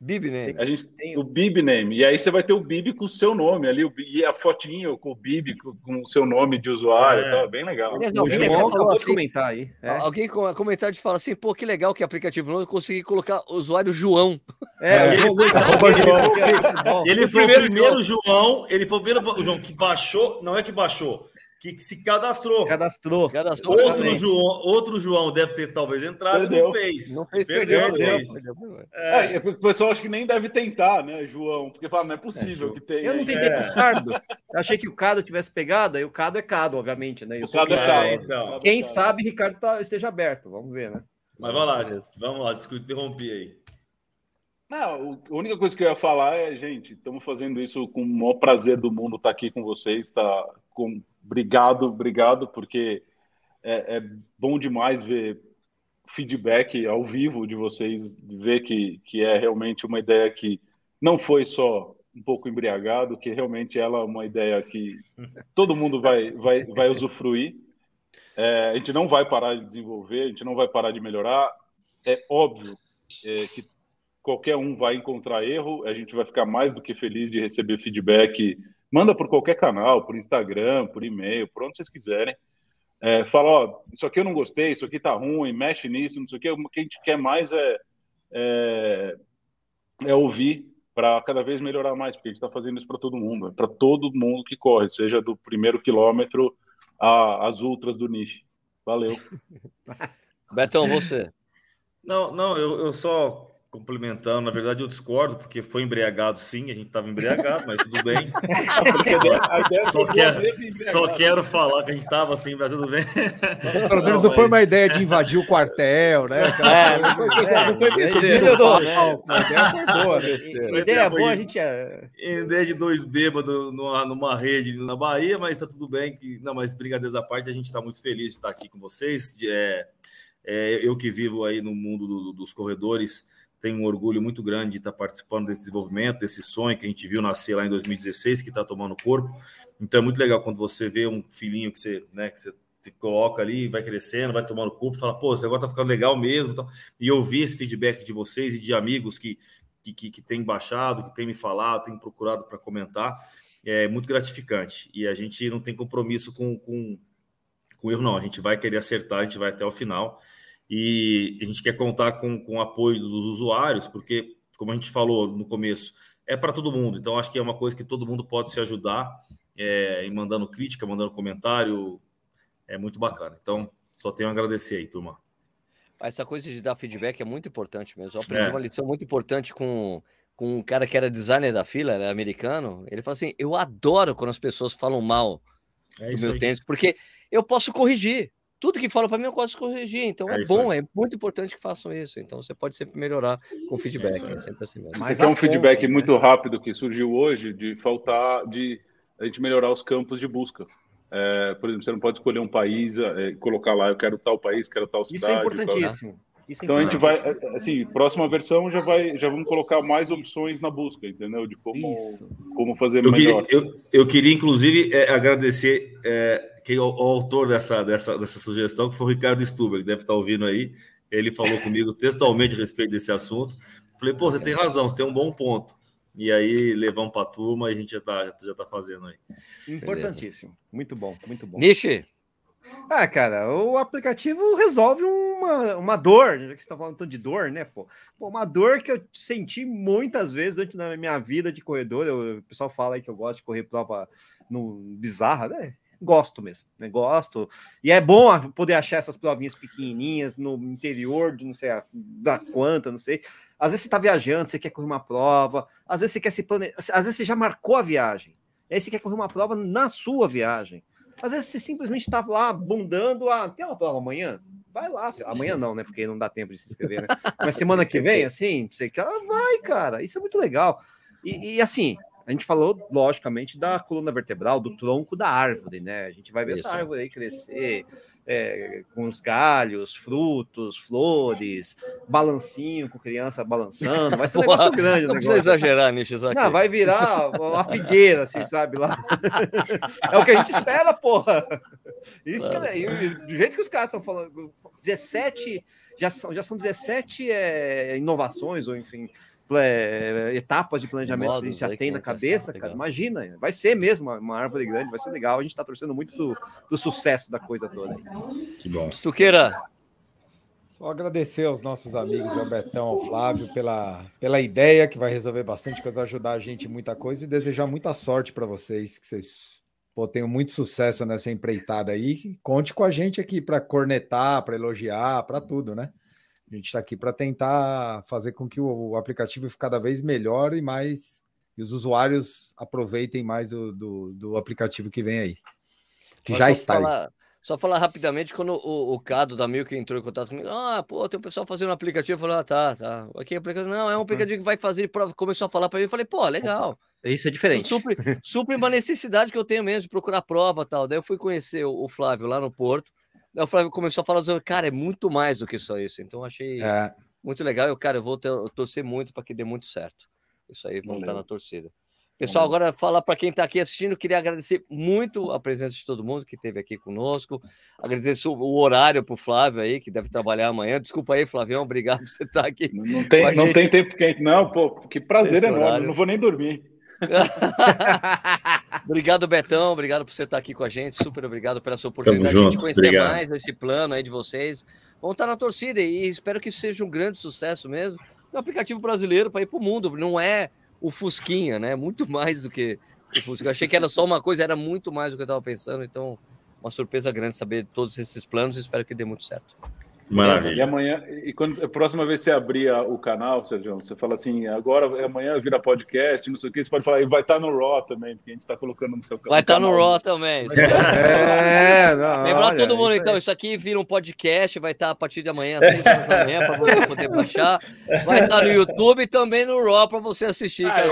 Bib name. A gente tem o Bib name. E aí você vai ter o Bib com o seu nome ali, e a fotinho com o Bib com, o seu nome de usuário. É. Tá, bem legal. Aliás, alguém acabou assim, comentar aí. É. Alguém comentar de falar assim, pô, que legal que aplicativo novo eu consegui colocar o usuário João. É, ele, foi, ele foi o primeiro João, ele foi o primeiro João que baixou, não é que baixou, que se cadastrou. Cadastrou. cadastrou outro, João, outro João deve ter talvez entrado perdeu. não fez. Não fez, perdeu. perdeu, perdeu. É. É, o pessoal acho que nem deve tentar, né, João? Porque fala, não é possível é, que tenha. Eu não tentei é. com o Cado. Eu achei que o Cado tivesse pegado, e o Cado é Cado, obviamente, né? Eu o Cado é Cado. Então. Quem sabe Ricardo tá, esteja aberto. Vamos ver, né? Mas vamos lá, vamos lá, desculpe interromper aí. Não, a única coisa que eu ia falar é, gente, estamos fazendo isso com o maior prazer do mundo estar tá aqui com vocês, tá com obrigado, obrigado, porque é, é, bom demais ver feedback ao vivo de vocês, ver que, que é realmente uma ideia que não foi só um pouco embriagado, que realmente ela é uma ideia que todo mundo vai, vai, vai usufruir. É, a gente não vai parar de desenvolver, a gente não vai parar de melhorar. É óbvio é, que qualquer um vai encontrar erro, a gente vai ficar mais do que feliz de receber feedback manda por qualquer canal, por Instagram, por e-mail, por onde vocês quiserem. É, fala, ó, isso aqui eu não gostei, isso aqui tá ruim, mexe nisso, não sei o que. O que a gente quer mais é, é, é ouvir para cada vez melhorar mais, porque a gente está fazendo isso para todo mundo, é para todo mundo que corre, seja do primeiro quilômetro às ultras do niche. Valeu. Betão, você. Não, não, eu, eu só complementando, na verdade eu discordo, porque foi embriagado sim, a gente estava embriagado, mas tudo bem. só, quero, só quero falar que a gente estava assim, mas tudo bem. Pelo menos não, não foi uma ideia de invadir o quartel, né? É, não foi, é, não foi besteira. Ideia boa, a gente é. Ideia de dois bêbados numa, numa rede na Bahia, mas está tudo bem. Que, não, mas brincadeiras à parte, a gente está muito feliz de estar aqui com vocês. De, é, é, eu que vivo aí no mundo do, dos corredores tenho um orgulho muito grande de estar participando desse desenvolvimento, desse sonho que a gente viu nascer lá em 2016, que está tomando corpo. Então é muito legal quando você vê um filhinho que você, né, que você coloca ali, vai crescendo, vai tomando corpo, fala, pô, você agora tá ficando legal mesmo. E ouvir esse feedback de vocês e de amigos que, que, que, que têm baixado, que têm me falado, têm procurado para comentar, é muito gratificante. E a gente não tem compromisso com, com, com erro, não. A gente vai querer acertar, a gente vai até o final. E a gente quer contar com, com o apoio dos usuários, porque, como a gente falou no começo, é para todo mundo. Então, acho que é uma coisa que todo mundo pode se ajudar é, em mandando crítica, mandando comentário. É muito bacana. Então, só tenho a agradecer aí, turma. Essa coisa de dar feedback é muito importante mesmo. Eu aprendi é. uma lição muito importante com, com um cara que era designer da fila, era americano. Ele falou assim: Eu adoro quando as pessoas falam mal é do meu aí. tênis, porque eu posso corrigir tudo que fala para mim eu posso corrigir. Então é, é bom, aí. é muito importante que façam isso. Então você pode sempre melhorar com feedback. É, é sempre assim mesmo. Mas tem um feedback né? muito rápido que surgiu hoje de faltar de a gente melhorar os campos de busca. É, por exemplo, você não pode escolher um país e é, colocar lá, eu quero tal país, quero tal cidade. Isso é importantíssimo. Isso é então a gente vai, assim, próxima versão já vai, já vamos colocar mais opções na busca, entendeu? De como, como fazer eu melhor. Queria, eu, eu queria, inclusive, é, agradecer é, quem, o, o, autor dessa, dessa, dessa sugestão, que foi o Ricardo Stuber, que deve estar ouvindo aí. Ele falou comigo textualmente a respeito desse assunto. Falei, pô, você tem razão, você tem um bom ponto. E aí levamos para a turma e a gente já está já tá fazendo aí. Importantíssimo. Beleza. Muito bom, muito bom. Nishi. Ah, cara, o aplicativo resolve uma, uma dor, já que você está falando tanto de dor, né, pô? pô? Uma dor que eu senti muitas vezes antes da minha vida de corredor. Eu, o pessoal fala aí que eu gosto de correr prova no bizarra, né? Gosto mesmo, né? Gosto. E é bom poder achar essas provinhas pequenininhas no interior de não sei da quanta, não sei. Às vezes você está viajando, você quer correr uma prova, às vezes você quer se planejar, às vezes você já marcou a viagem. Aí você quer correr uma prova na sua viagem. Às vezes você simplesmente está lá bundando, ah, tem uma prova amanhã? Vai lá, amanhã não, né? Porque não dá tempo de se inscrever, né? Mas semana que vem, assim, sei que ela vai, cara. Isso é muito legal. E, e, assim, a gente falou, logicamente, da coluna vertebral, do tronco da árvore, né? A gente vai ver Isso. essa árvore aí crescer é, com os galhos, frutos, flores, balancinho com criança balançando. Vai ser um negócio grande. Não precisa exagerar nisso, Não, vai virar uma figueira, assim, sabe? Lá. é o que a gente espera, porra. Isso claro. que, é, do jeito que os caras estão falando, 17, já são, já são 17 é, inovações, ou enfim é, etapas de planejamento Modos, que a gente já tem na cabeça, cara. Imagina, vai ser mesmo uma, árvore grande, vai ser legal. A gente está torcendo muito do, do, sucesso da coisa toda. Que bom. Estuqueira. Só agradecer aos nossos amigos, ao Betão, ao Flávio, pela, pela ideia que vai resolver bastante coisa, vai ajudar a gente em muita coisa e desejar muita sorte para vocês, que vocês pô, tenham muito sucesso nessa empreitada aí. Conte com a gente aqui para cornetar, para elogiar, para tudo, né? A gente está aqui para tentar fazer com que o, aplicativo fique cada vez melhor e mais e os usuários aproveitem mais do, do, do aplicativo que vem aí. Que Mas já está falar, aí. Só falar rapidamente, quando o, o Cado da Mil que entrou em contato comigo, ah, pô, tem um pessoal fazendo um aplicativo, falou, ah, tá, tá. Aqui é aplicativo. Não, é um aplicativo que vai fazer prova. Começou a falar para mim, eu falei, pô, legal. Isso é diferente. Supre, supre uma necessidade que eu tenho mesmo de procurar prova tal. Daí eu fui conhecer o, o Flávio lá no Porto o Flávio começou a falar, cara, é muito mais do que só isso. Então achei é. muito legal. Eu, cara, eu vou ter, eu torcer muito para que dê muito certo. Isso aí, vamos estar na torcida. Pessoal, agora fala para quem está aqui assistindo, queria agradecer muito a presença de todo mundo que esteve aqui conosco. Agradecer o horário para o Flávio aí, que deve trabalhar amanhã. Desculpa aí, Flavião, obrigado por você estar tá aqui. Não tem, não tem tempo quente, não, pô, que prazer enorme. Não vou nem dormir. obrigado, Betão. Obrigado por você estar aqui com a gente. Super obrigado pela sua oportunidade de conhecer obrigado. mais desse plano aí de vocês. Vamos estar na torcida e espero que isso seja um grande sucesso mesmo. Um aplicativo brasileiro para ir para o mundo. Não é o Fusquinha, né? Muito mais do que o Fusquinha. Eu achei que era só uma coisa, era muito mais do que eu estava pensando. Então, uma surpresa grande saber todos esses planos. Espero que dê muito certo. Maravilha. E amanhã, e quando a próxima vez você abrir o canal, Sérgio, você fala assim, agora amanhã vira podcast, não sei o que, você pode falar, e vai estar tá no Raw também, porque a gente está colocando no seu canal. Vai estar tá no Raw também. É, não, Lembrar olha, todo mundo, então, isso aqui vira um podcast, vai estar tá a partir de amanhã, às 6 horas da manhã, para você poder baixar. Vai estar no YouTube e também no Raw para você assistir. Ah,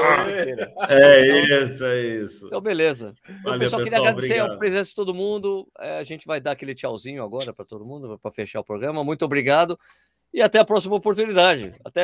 é isso, é isso. Então, beleza. Então, Valeu, pessoal, queria agradecer obrigado. a presença de todo mundo. É, a gente vai dar aquele tchauzinho agora para todo mundo, para fechar o programa. Muito obrigado e até a próxima oportunidade. Até